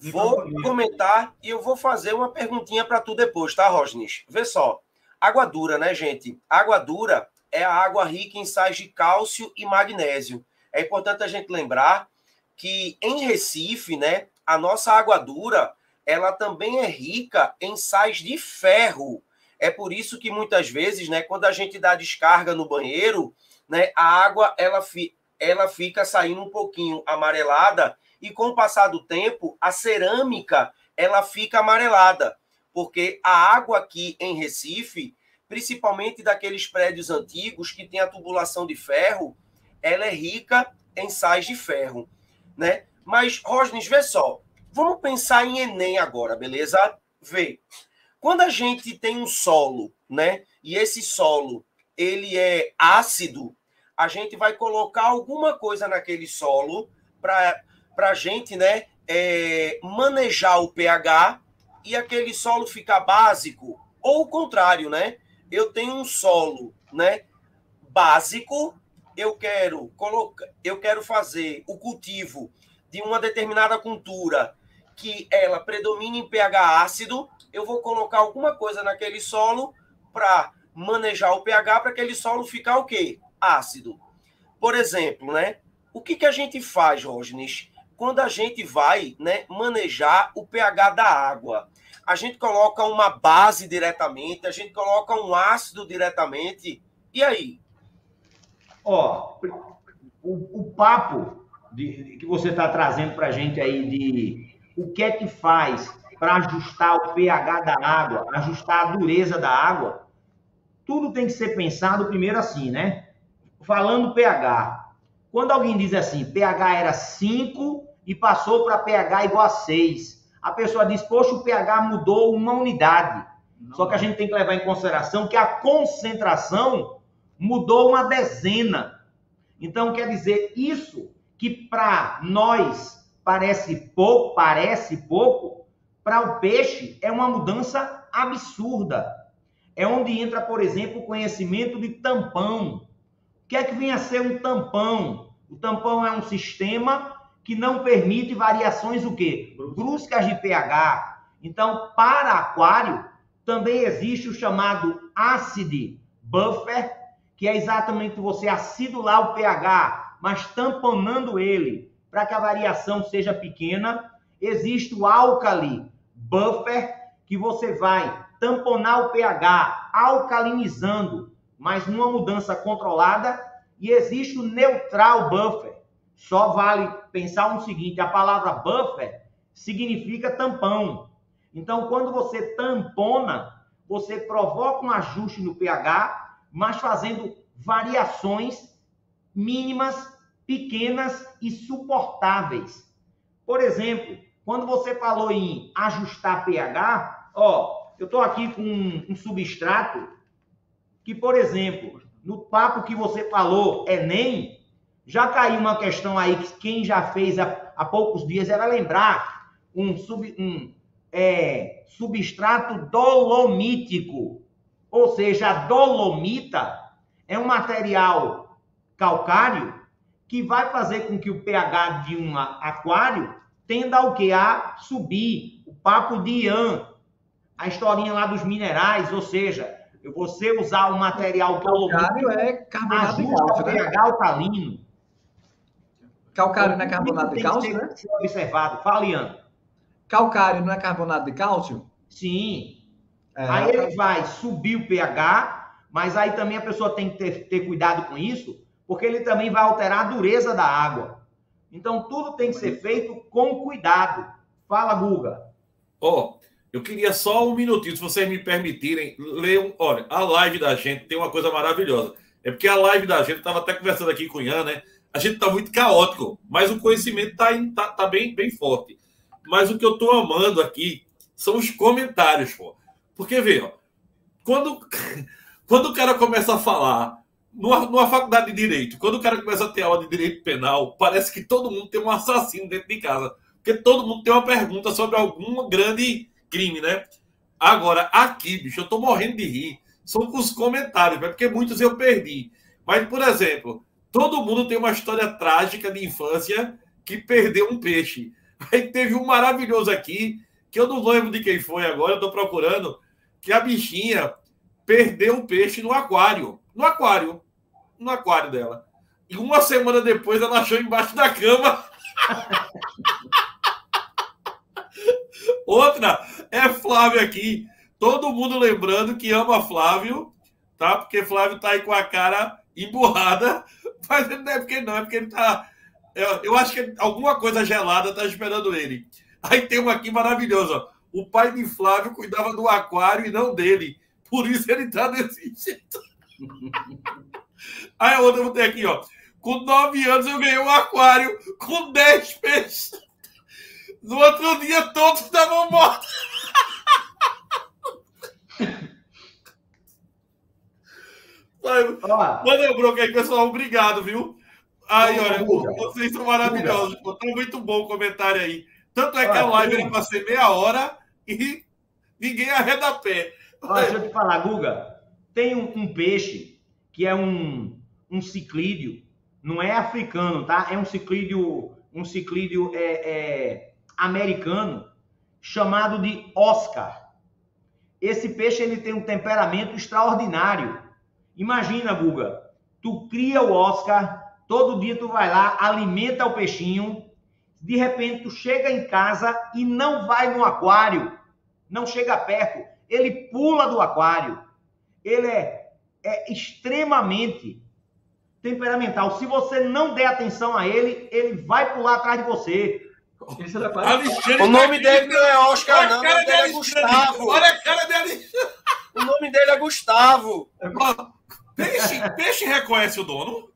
Vou comentar e eu vou fazer uma perguntinha para tu depois, tá, Rosnes? Vê só. Água dura, né, gente? Água dura é a água rica em sais de cálcio e magnésio. É importante a gente lembrar que em Recife, né, a nossa água dura, ela também é rica em sais de ferro. É por isso que muitas vezes, né, quando a gente dá descarga no banheiro, né, a água ela, fi, ela fica saindo um pouquinho amarelada e com o passar do tempo, a cerâmica ela fica amarelada, porque a água aqui em Recife, principalmente daqueles prédios antigos que tem a tubulação de ferro, ela é rica em sais de ferro né? Mas, Rosnes, vê só. Vamos pensar em Enem agora, beleza? Vê. Quando a gente tem um solo, né? E esse solo, ele é ácido, a gente vai colocar alguma coisa naquele solo para a gente, né? É, manejar o pH e aquele solo ficar básico. Ou o contrário, né? Eu tenho um solo, né? Básico eu quero colocar, eu quero fazer o cultivo de uma determinada cultura que ela predomine em pH ácido, eu vou colocar alguma coisa naquele solo para manejar o pH para aquele solo ficar o quê? Ácido. Por exemplo, né? O que, que a gente faz, Rosnes, quando a gente vai né, manejar o pH da água? A gente coloca uma base diretamente, a gente coloca um ácido diretamente. E aí? Ó, o, o papo de, que você está trazendo para a gente aí de o que é que faz para ajustar o pH da água, ajustar a dureza da água, tudo tem que ser pensado primeiro assim, né? Falando pH. Quando alguém diz assim, pH era 5 e passou para pH igual a 6, a pessoa diz, poxa, o pH mudou uma unidade. Não. Só que a gente tem que levar em consideração que a concentração mudou uma dezena. Então, quer dizer, isso que para nós parece pouco, parece pouco, para o peixe é uma mudança absurda. É onde entra, por exemplo, o conhecimento de tampão. O que é que vem a ser um tampão? O tampão é um sistema que não permite variações o quê? Bruscas de pH. Então, para aquário, também existe o chamado acid buffer, que é exatamente você acidular o pH, mas tamponando ele para que a variação seja pequena. Existe o álcali buffer, que você vai tamponar o pH, alcalinizando, mas numa mudança controlada. E existe o neutral buffer. Só vale pensar um seguinte: a palavra buffer significa tampão. Então, quando você tampona, você provoca um ajuste no pH mas fazendo variações mínimas, pequenas e suportáveis. Por exemplo, quando você falou em ajustar pH, ó, eu estou aqui com um, um substrato que, por exemplo, no papo que você falou, Enem, já caiu uma questão aí que quem já fez há, há poucos dias era lembrar um, sub, um é, substrato dolomítico. Ou seja, a dolomita é um material calcário que vai fazer com que o pH de um aquário tenda o que? A subir. O papo de Ian, a historinha lá dos minerais, ou seja, você usar o material calcário é carbonato de cálcio, né? pH alcalino. Calcário não é carbonato de cálcio, né? Ser observado. Fala, Ian. Calcário não é carbonato de cálcio? Sim. É, aí ele vai subir o pH, mas aí também a pessoa tem que ter, ter cuidado com isso, porque ele também vai alterar a dureza da água. Então tudo tem que ser feito com cuidado. Fala, Guga. Ó, oh, eu queria só um minutinho, se vocês me permitirem, ler um. Olha, a live da gente tem uma coisa maravilhosa. É porque a live da gente, estava até conversando aqui com o Ian, né? A gente está muito caótico, mas o conhecimento está tá, tá bem, bem forte. Mas o que eu estou amando aqui são os comentários, pô. Porque, vê, ó, quando, quando o cara começa a falar numa, numa faculdade de direito, quando o cara começa a ter aula de direito penal, parece que todo mundo tem um assassino dentro de casa. Porque todo mundo tem uma pergunta sobre algum grande crime, né? Agora, aqui, bicho, eu tô morrendo de rir. São os comentários, é porque muitos eu perdi. Mas, por exemplo, todo mundo tem uma história trágica de infância que perdeu um peixe. Aí teve um maravilhoso aqui, que eu não lembro de quem foi agora, eu tô procurando, que a bichinha perdeu um peixe no aquário. No aquário. No aquário dela. E uma semana depois ela achou embaixo da cama. Outra é Flávio aqui. Todo mundo lembrando que ama Flávio, tá? Porque Flávio tá aí com a cara emburrada. Mas não é porque não, é porque ele tá. Eu, acho que alguma coisa gelada tá esperando ele. Aí tem uma aqui maravilhosa. O pai de Flávio cuidava do aquário e não dele. Por isso ele tá desse jeito. Aí a outra eu vou ter aqui, ó. Com nove anos eu ganhei um aquário com dez peixes. No outro dia todos estavam mortos. Manda bronca aí, pessoal. Obrigado, viu? Aí, olha, vocês são maravilhosos. Tá muito bom o comentário aí. Tanto é que a live era para ser meia hora e ninguém arreda pé. Olha, deixa eu te falar, Guga. Tem um, um, peixe que é um, um ciclídeo. Não é africano, tá? É um ciclídeo, um ciclídeo é, é, americano chamado de Oscar. Esse peixe ele tem um temperamento extraordinário. Imagina, Guga, tu cria o Oscar, todo dia tu vai lá, alimenta o peixinho, de repente tu chega em casa e não vai no aquário, não chega perto, ele pula do aquário. Ele é, é extremamente temperamental. Se você não der atenção a ele, ele vai pular atrás de você. O nome dele não é Oscar, não. O nome dele é Gustavo. Olha a cara dele. O nome dele é Gustavo. Peixe, peixe reconhece o dono?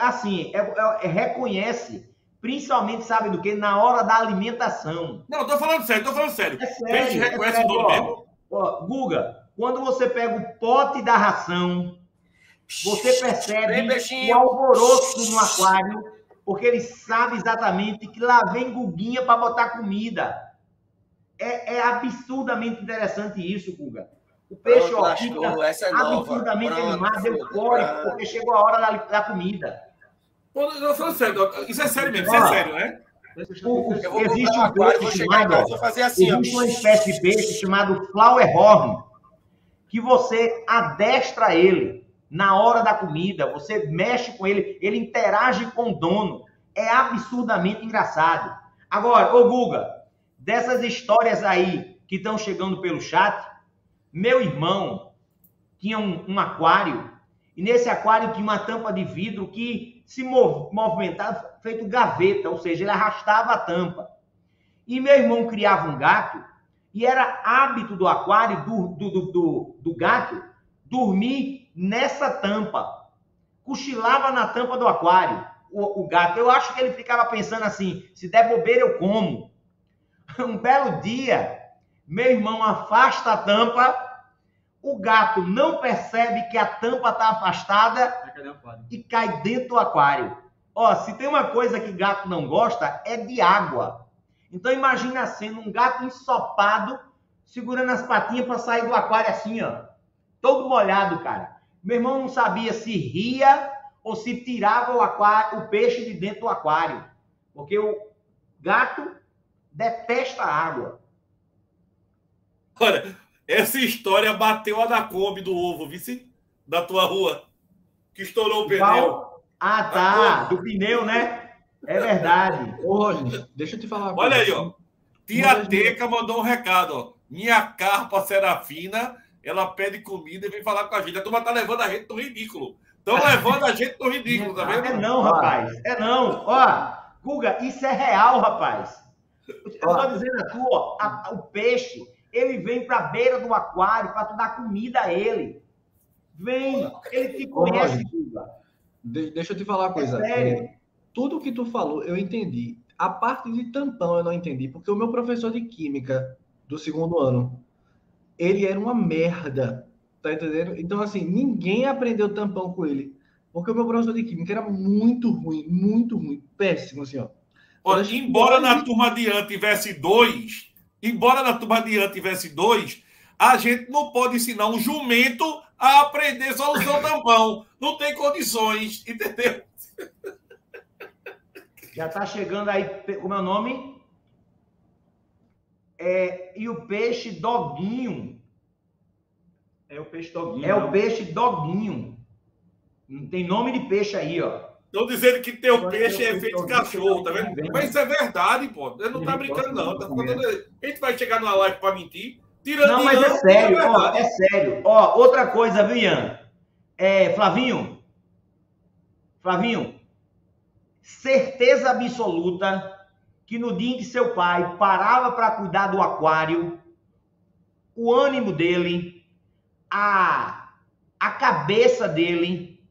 Assim, é, é, é, reconhece, principalmente, sabe do que? Na hora da alimentação. Não, tô falando sério, tô falando sério. É sério peixe reconhece sério, o dono ó, mesmo? Ó, Guga, quando você pega o pote da ração, você percebe o alvoroço no aquário porque ele sabe exatamente que lá vem Guguinha para botar comida. É, é, absurdamente interessante isso, Guga. O peixe ó, fica é absurdamente Pronto, animado, eufórico, porque chegou a hora da, da comida. Pô, não, falando sério, isso é sério mesmo, isso é sério, né? O, o, existe um peixe chamado, assim, existe uma espécie de peixe chamado flower horn, que você adestra ele na hora da comida, você mexe com ele, ele interage com o dono. É absurdamente engraçado. Agora, ô Guga, dessas histórias aí que estão chegando pelo chat, meu irmão tinha um, um, aquário, e nesse aquário tinha uma tampa de vidro que se mov, movimentava feito gaveta, ou seja, ele arrastava a tampa. E meu irmão criava um gato, e era hábito do aquário, do, do, do, do, gato, dormir nessa tampa. Cochilava na tampa do aquário, o, o, gato. Eu acho que ele ficava pensando assim: se der bobeira, eu como. Um belo dia, meu irmão afasta a tampa, o gato não percebe que a tampa está afastada e cai dentro do aquário. Ó, se tem uma coisa que gato não gosta, é de água. Então imagina sendo um gato ensopado, segurando as patinhas para sair do aquário assim, ó todo molhado, cara. Meu irmão não sabia se ria ou se tirava o, aquário, o peixe de dentro do aquário. Porque o gato detesta a água. Olha, essa história bateu a da Kombi do ovo, vice? Da tua rua. Que estourou o pneu. Qual? Ah, tá. Do pneu, né? É verdade. Ô, deixa eu te falar. uma Olha aí, ó. Tia Teca mandou um recado, ó. Minha carpa Serafina, ela pede comida e vem falar com a gente. A turma tá levando a gente no ridículo. Estão levando a gente no ridículo, tá É vendo? não, rapaz. É não. Ó, Guga, isso é real, rapaz. Eu tô dizendo a tu, ó, a- o peixe, ele vem pra beira do aquário pra tu dar comida a ele. Vem, ele te conhece. Guga. De- deixa eu te falar uma coisa. É sério. Tudo que tu falou, eu entendi. A parte de tampão eu não entendi, porque o meu professor de química do segundo ano, ele era uma merda, tá entendendo? Então, assim, ninguém aprendeu tampão com ele, porque o meu professor de química era muito ruim, muito ruim, péssimo, assim, ó. Olha, Mas- embora na turma de ano tivesse dois, embora na turma de ano tivesse dois, a gente não pode ensinar um jumento a aprender solução tampão. Não tem condições, entendeu? Já tá chegando aí, é o nome? É, e o peixe doguinho. É o peixe doguinho. É o não? peixe doguinho. Não Tem nome de peixe aí, ó. Estão dizendo que teu Agora peixe é feito ouvir cachorro, tá vendo? vem. Mas isso é verdade, pô. Eu não tá Ele brincando, não. de Tá comer. falando... A gente vai chegar numa live pra mentir. Tirando Não, mas Ian, é sério, ó, verdade. é sério. Ó, outra coisa, viu, Ian? É, Flavinho. Flavinho. Certeza absoluta que no dia em que seu pai parava para cuidar do aquário, o ânimo dele, a, a cabeça dele,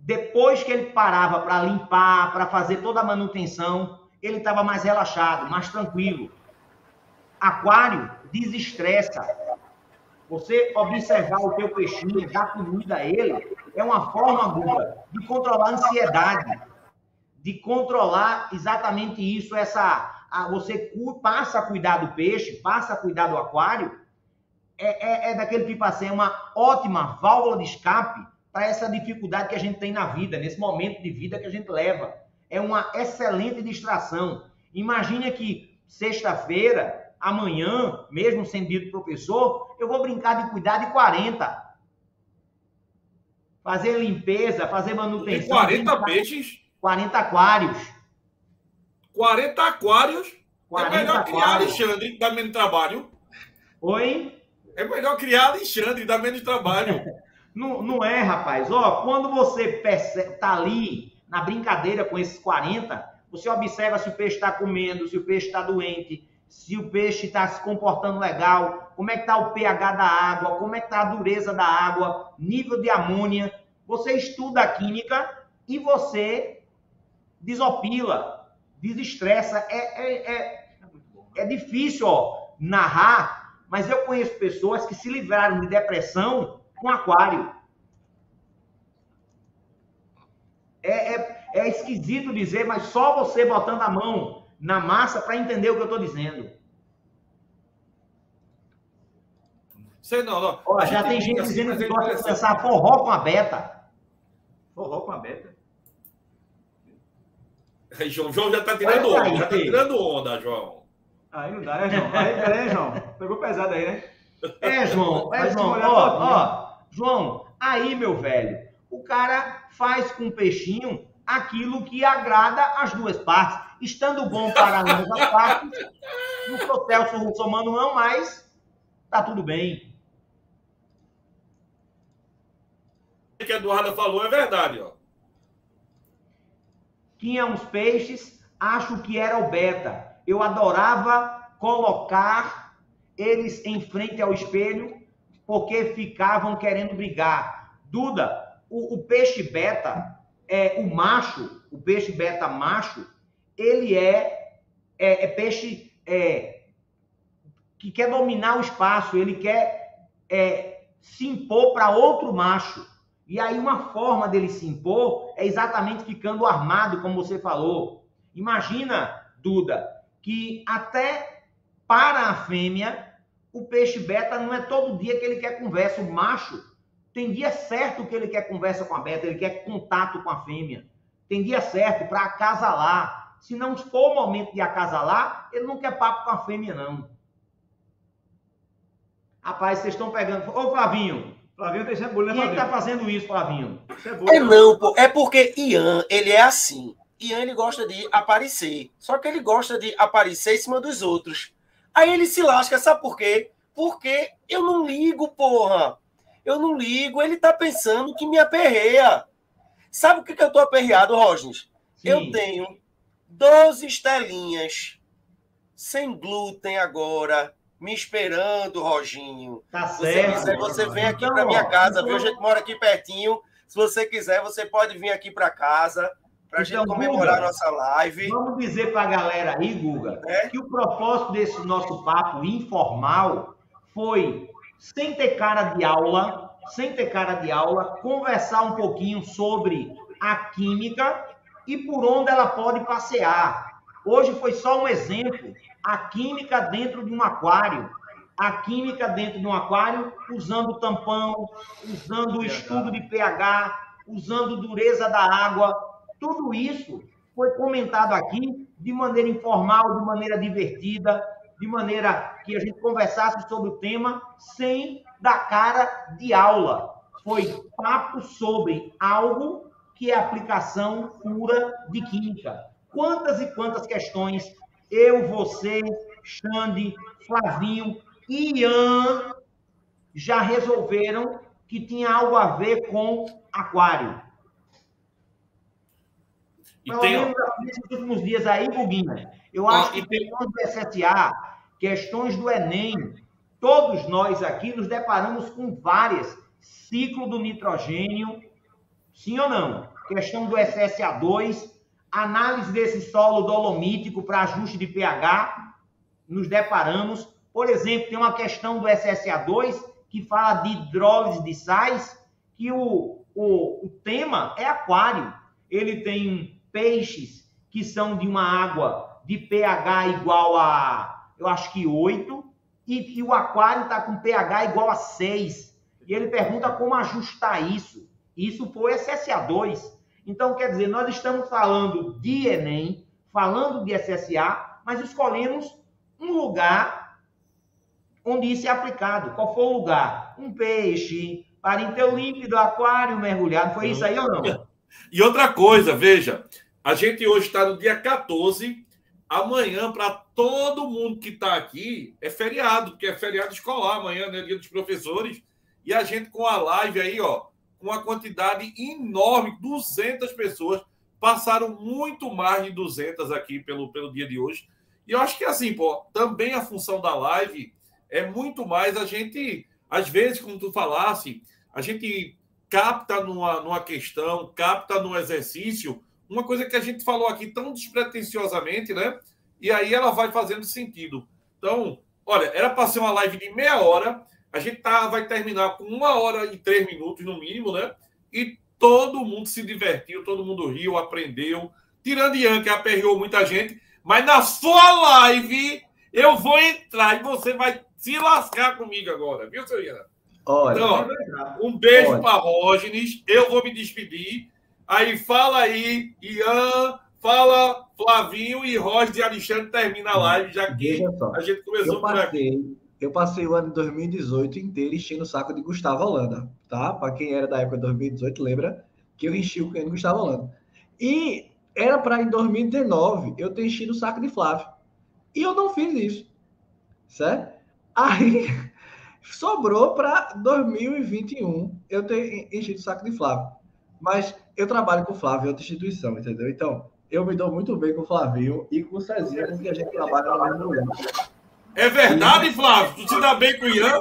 depois que ele parava para limpar, para fazer toda a manutenção, ele estava mais relaxado, mais tranquilo. Aquário desestressa. Você observar o teu peixinho, dar comida a ele, é uma forma, Guga, de controlar a ansiedade, de controlar exatamente isso, essa, a- você passa a cuidar do peixe, passa a cuidar do aquário, é, é, é daquele tipo assim, é uma ótima válvula de escape para essa dificuldade que a gente tem na vida, nesse momento de vida que a gente leva. É uma excelente distração. Imagine que sexta-feira, amanhã, mesmo sendo dito professor, eu vou brincar de cuidar de 40. Fazer limpeza, fazer Tem manutenção. 40 brincar- peixes, 40 aquários. 40 aquários. É 40 melhor criar aquários. Alexandre, que dá menos trabalho. Oi? É melhor criar Alexandre, dá menos trabalho. Não, não é, rapaz. Ó, quando você percebe, tá ali na brincadeira com esses 40, você observa se o peixe está comendo, se o peixe está doente, se o peixe está se comportando legal, como é que está o pH da água, como é que está a dureza da água, nível de amônia. Você estuda a química e você desopila, desestressa. É, é, é, é difícil ó, narrar, mas eu conheço pessoas que se livraram de depressão com aquário. É, é, é esquisito dizer, mas só você botando a mão na massa para entender o que eu estou dizendo. Sei não, não. Ó, já tem gente assim, dizendo que é gosta de dançar forró com a beta. Forró com a beta. Aí, João, João já tá tirando aí, onda, já tá tirando onda, João. Aí não dá, né, João? Aí, peraí, João. Pegou pesado aí, né? É, João, é, João, ó, ó, João, aí, meu velho, o cara faz com o peixinho aquilo que agrada as duas partes. Estando bom para ambas as partes, não sou Celso Russomano não, mas tá tudo bem. O que a Eduarda falou é verdade, ó. Tinha uns peixes, acho que era o beta. Eu adorava colocar eles em frente ao espelho, porque ficavam querendo brigar. Duda, o, o peixe beta, é, o macho, o peixe beta macho, ele é, é, é peixe é, que quer dominar o espaço, ele quer é, se impor para outro macho. E aí uma forma dele se impor é exatamente ficando armado, como você falou. Imagina, Duda, que até para a fêmea, o peixe beta não é todo dia que ele quer conversa. O macho, Tem dia certo que ele quer conversa com a beta, ele quer contato com a fêmea. Tem dia certo para acasalar. Se não for o momento de acasalar, ele não quer papo com a fêmea, não. Rapaz, vocês estão pegando. Ô, Flavinho. Flavinho tem cebola, Quem é que tá fazendo isso, Flavinho? É não, pô. É porque Ian, ele é assim. Ian, ele gosta de aparecer. Só que ele gosta de aparecer em cima dos outros. Aí ele se lasca, sabe por quê? Porque eu não ligo, porra. Eu não ligo. Ele tá pensando que me aperreia. Sabe o que, que eu tô aperreado, Rosnes? Eu tenho 12 estelinhas sem glúten agora, me esperando, Roginho. Tá Se você certo. quiser, você vem aqui Então, para minha casa, então- viu? A gente mora aqui pertinho. Se você quiser, você pode vir aqui para casa para a Então, gente comemorar Guga, nossa live. Vamos dizer para a galera aí, Guga, É? que o propósito desse nosso papo informal foi, sem ter cara de aula, sem ter cara de aula, conversar um pouquinho sobre a química e por onde ela pode passear. Hoje foi só um exemplo. A química dentro de um aquário. A química dentro de um aquário, usando tampão, usando o estudo de pH, usando dureza da água. Tudo isso foi comentado aqui de maneira informal, de maneira divertida, de maneira que a gente conversasse sobre o tema sem dar cara de aula. Foi papo sobre algo que é aplicação pura de química. Quantas e quantas questões eu, você, Xande, Flavinho e Ian já resolveram que tinha algo a ver com aquário. E Pelo tem, nesses últimos dias aí, Guguinha, eu Ah, acho que e tem- questões do SSA, questões do Enem, todos nós aqui nos deparamos com várias. Ciclo do nitrogênio, sim ou não? Questão do SSA2, análise desse solo dolomítico para ajuste de pH, nos deparamos. Por exemplo, tem uma questão do SSA2 que fala de hidrólise de sais, que o, o, o tema é aquário. Ele tem peixes que são de uma água de pH igual a, eu acho que 8, e, e o aquário está com pH igual a 6. E ele pergunta como ajustar isso. Isso foi SSA2. Então, quer dizer, nós estamos falando de Enem, falando de SSA, mas escolhemos um lugar onde isso é aplicado. Qual foi o lugar? Um peixe, parinteu límpido, aquário mergulhado. Foi isso aí ou não? E outra coisa, veja, a gente hoje está no dia 14, amanhã, para todo mundo que está aqui, é feriado, porque é feriado escolar amanhã, né? Dia dos professores. E a gente com a live aí, ó, uma quantidade enorme, 200 pessoas, passaram muito mais de 200 aqui pelo, pelo dia de hoje. E eu acho que assim, pô, também a função da live é muito mais a gente, às vezes, como tu falasse, a gente capta numa, numa questão, capta num exercício, uma coisa que a gente falou aqui tão despretensiosamente, né? E aí ela vai fazendo sentido. Então, olha, era para ser uma live de meia hora, a gente tá, vai terminar com uma hora e três minutos no mínimo, né? E todo mundo se divertiu, todo mundo riu, aprendeu. Tirando Ian, que aperreou muita gente. Mas na sua live, eu vou entrar e você vai se lascar comigo agora, viu, seu Ian? Olha, Então, um beijo para Rógenes. Eu vou me despedir. Aí fala aí, Ian, fala Flavinho e Roger e Alexandre termina a live, já que a gente começou Eu por aqui. Eu passei o ano de 2018 inteiro enchendo o saco de Gustavo Holanda, tá? Para quem era da época de 2018, lembra que eu enchi o de Gustavo Holanda. E era para em 2019 eu ter enchido o saco de Flávio. E eu não fiz isso, certo? Aí sobrou para 2021 eu ter enchido o saco de Flávio. Mas eu trabalho com o Flávio em outra instituição, entendeu? Então, eu me dou muito bem com o Flavinho e com o Cezinha, porque a gente trabalha no mesmo lugar. É verdade, Flávio? Tu se dá bem com o Ian?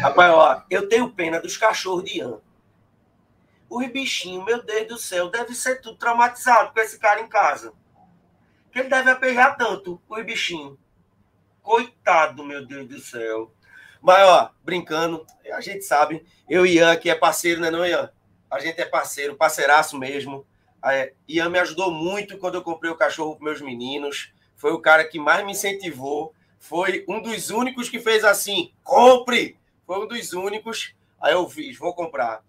Rapaz, ó, eu tenho pena dos cachorros de Ian. Os bichinhos, meu Deus do céu, deve ser tudo traumatizado com esse cara em casa. Que ele deve aperrear tanto, os bichinhos. Coitado, meu Deus do céu. Mas, ó, brincando, a gente sabe, eu e Ian aqui é parceiro, né, não, Ian? A gente é parceiro, parceiraço mesmo. É, Ian me ajudou muito quando eu comprei o cachorro para meus meninos. Foi o cara que mais me incentivou. Foi um dos únicos que fez assim: compre! Foi um dos únicos. Aí eu fiz, vou comprar.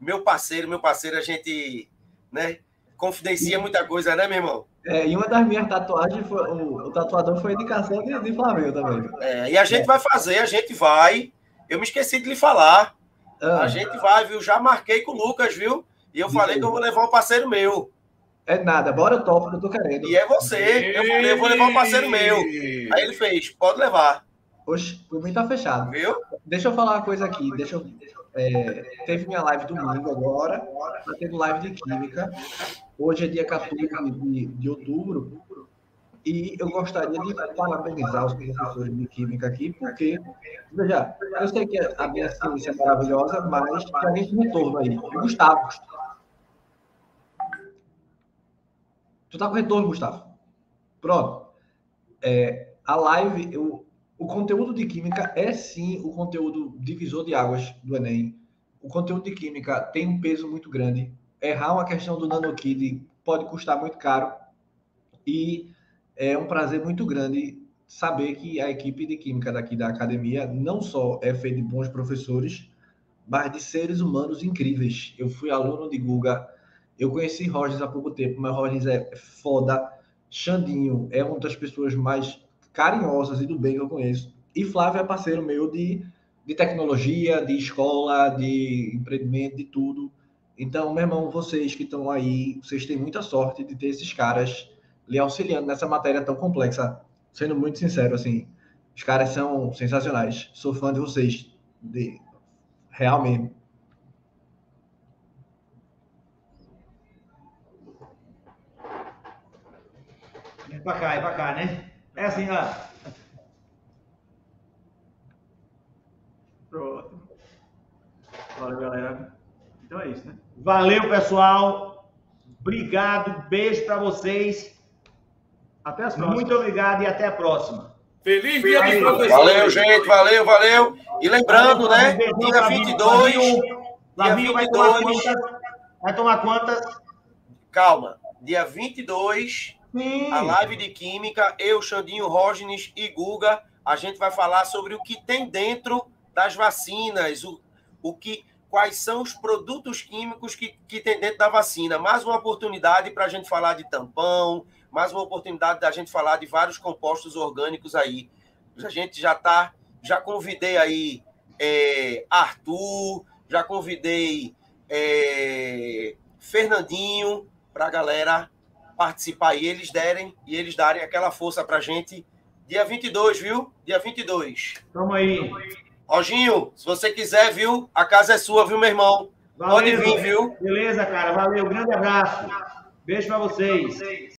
Meu parceiro, meu parceiro, a gente, né, confidencia muita coisa, né, meu irmão? É, e uma das minhas tatuagens, foi, o, o tatuador foi indicação de, de Flamengo também. É, e a gente vai fazer, a gente vai. Eu me esqueci de lhe falar. Ah, A gente vai, viu? Já marquei com o Lucas, viu? E eu falei que eu vou levar um parceiro meu. É nada, bora que eu tô querendo. E é você. Eu falei, eu vou levar um parceiro meu. Aí ele fez, pode levar, Oxe, por mim tá fechado. viu? Deixa eu falar uma coisa aqui. Deixa eu, é, teve minha live domingo agora, tá tendo live de química. Hoje é dia 14 de, de outubro. E eu gostaria de parabenizar os professores de química aqui, porque, veja, eu sei que a minha ciência é maravilhosa, mas tem a gente retorno aí. Gustavo. Tu tá com retorno, Gustavo? Pronto. É, a live, eu, o conteúdo de química é sim o conteúdo divisor de águas do Enem. O conteúdo de química tem um peso muito grande. Errar uma questão do nanokid pode custar muito caro. E é um prazer muito grande saber que a equipe de química daqui da academia não só é feita de bons professores, mas de seres humanos incríveis. Eu fui aluno de Guga, eu conheci Rogers há pouco tempo, mas Rogers é foda. Xandinho é uma das pessoas mais carinhosas e do bem que eu conheço. E Flávio é parceiro meu de, de tecnologia, de escola, de empreendimento, de tudo. Então, meu irmão, vocês que estão aí, vocês têm muita sorte de ter esses caras lhe auxiliando nessa matéria tão complexa. Sendo muito sincero, assim, os caras são sensacionais. Sou fã de vocês, de real mesmo. Pra cá, vem pra cá, né? É assim, ó. Pronto. Valeu, galera. Então é isso, né? Valeu, pessoal. Obrigado. Beijo pra vocês. Até as próximas. Muito obrigado e até a próxima. Feliz dia Valeu. dos professores. Valeu, gente, valeu, valeu. E lembrando, né? Dia Flavinho. 22. Flavinho, Flavinho vai tomar 22. quantas? Vai tomar quantas? Calma. Dia 22, Sim. a live de Química, eu, Xandinho, Rógenes e Guga, a gente vai falar sobre o que tem dentro das vacinas, o, o que, quais são os produtos químicos que, que tem dentro da vacina. Mais uma oportunidade para a gente falar de tampão, mais uma oportunidade da gente falar de vários compostos orgânicos aí. A gente já tá, já convidei aí é, Arthur, já convidei é, Fernandinho para a galera participar e eles derem e eles darem aquela força para gente. Dia 22, viu? Dia 22. Tamo aí. Roginho, se você quiser, viu? A casa é sua, viu, meu irmão? Pode vir, viu? Beleza, cara. Valeu. Grande abraço. Beijo pra vocês.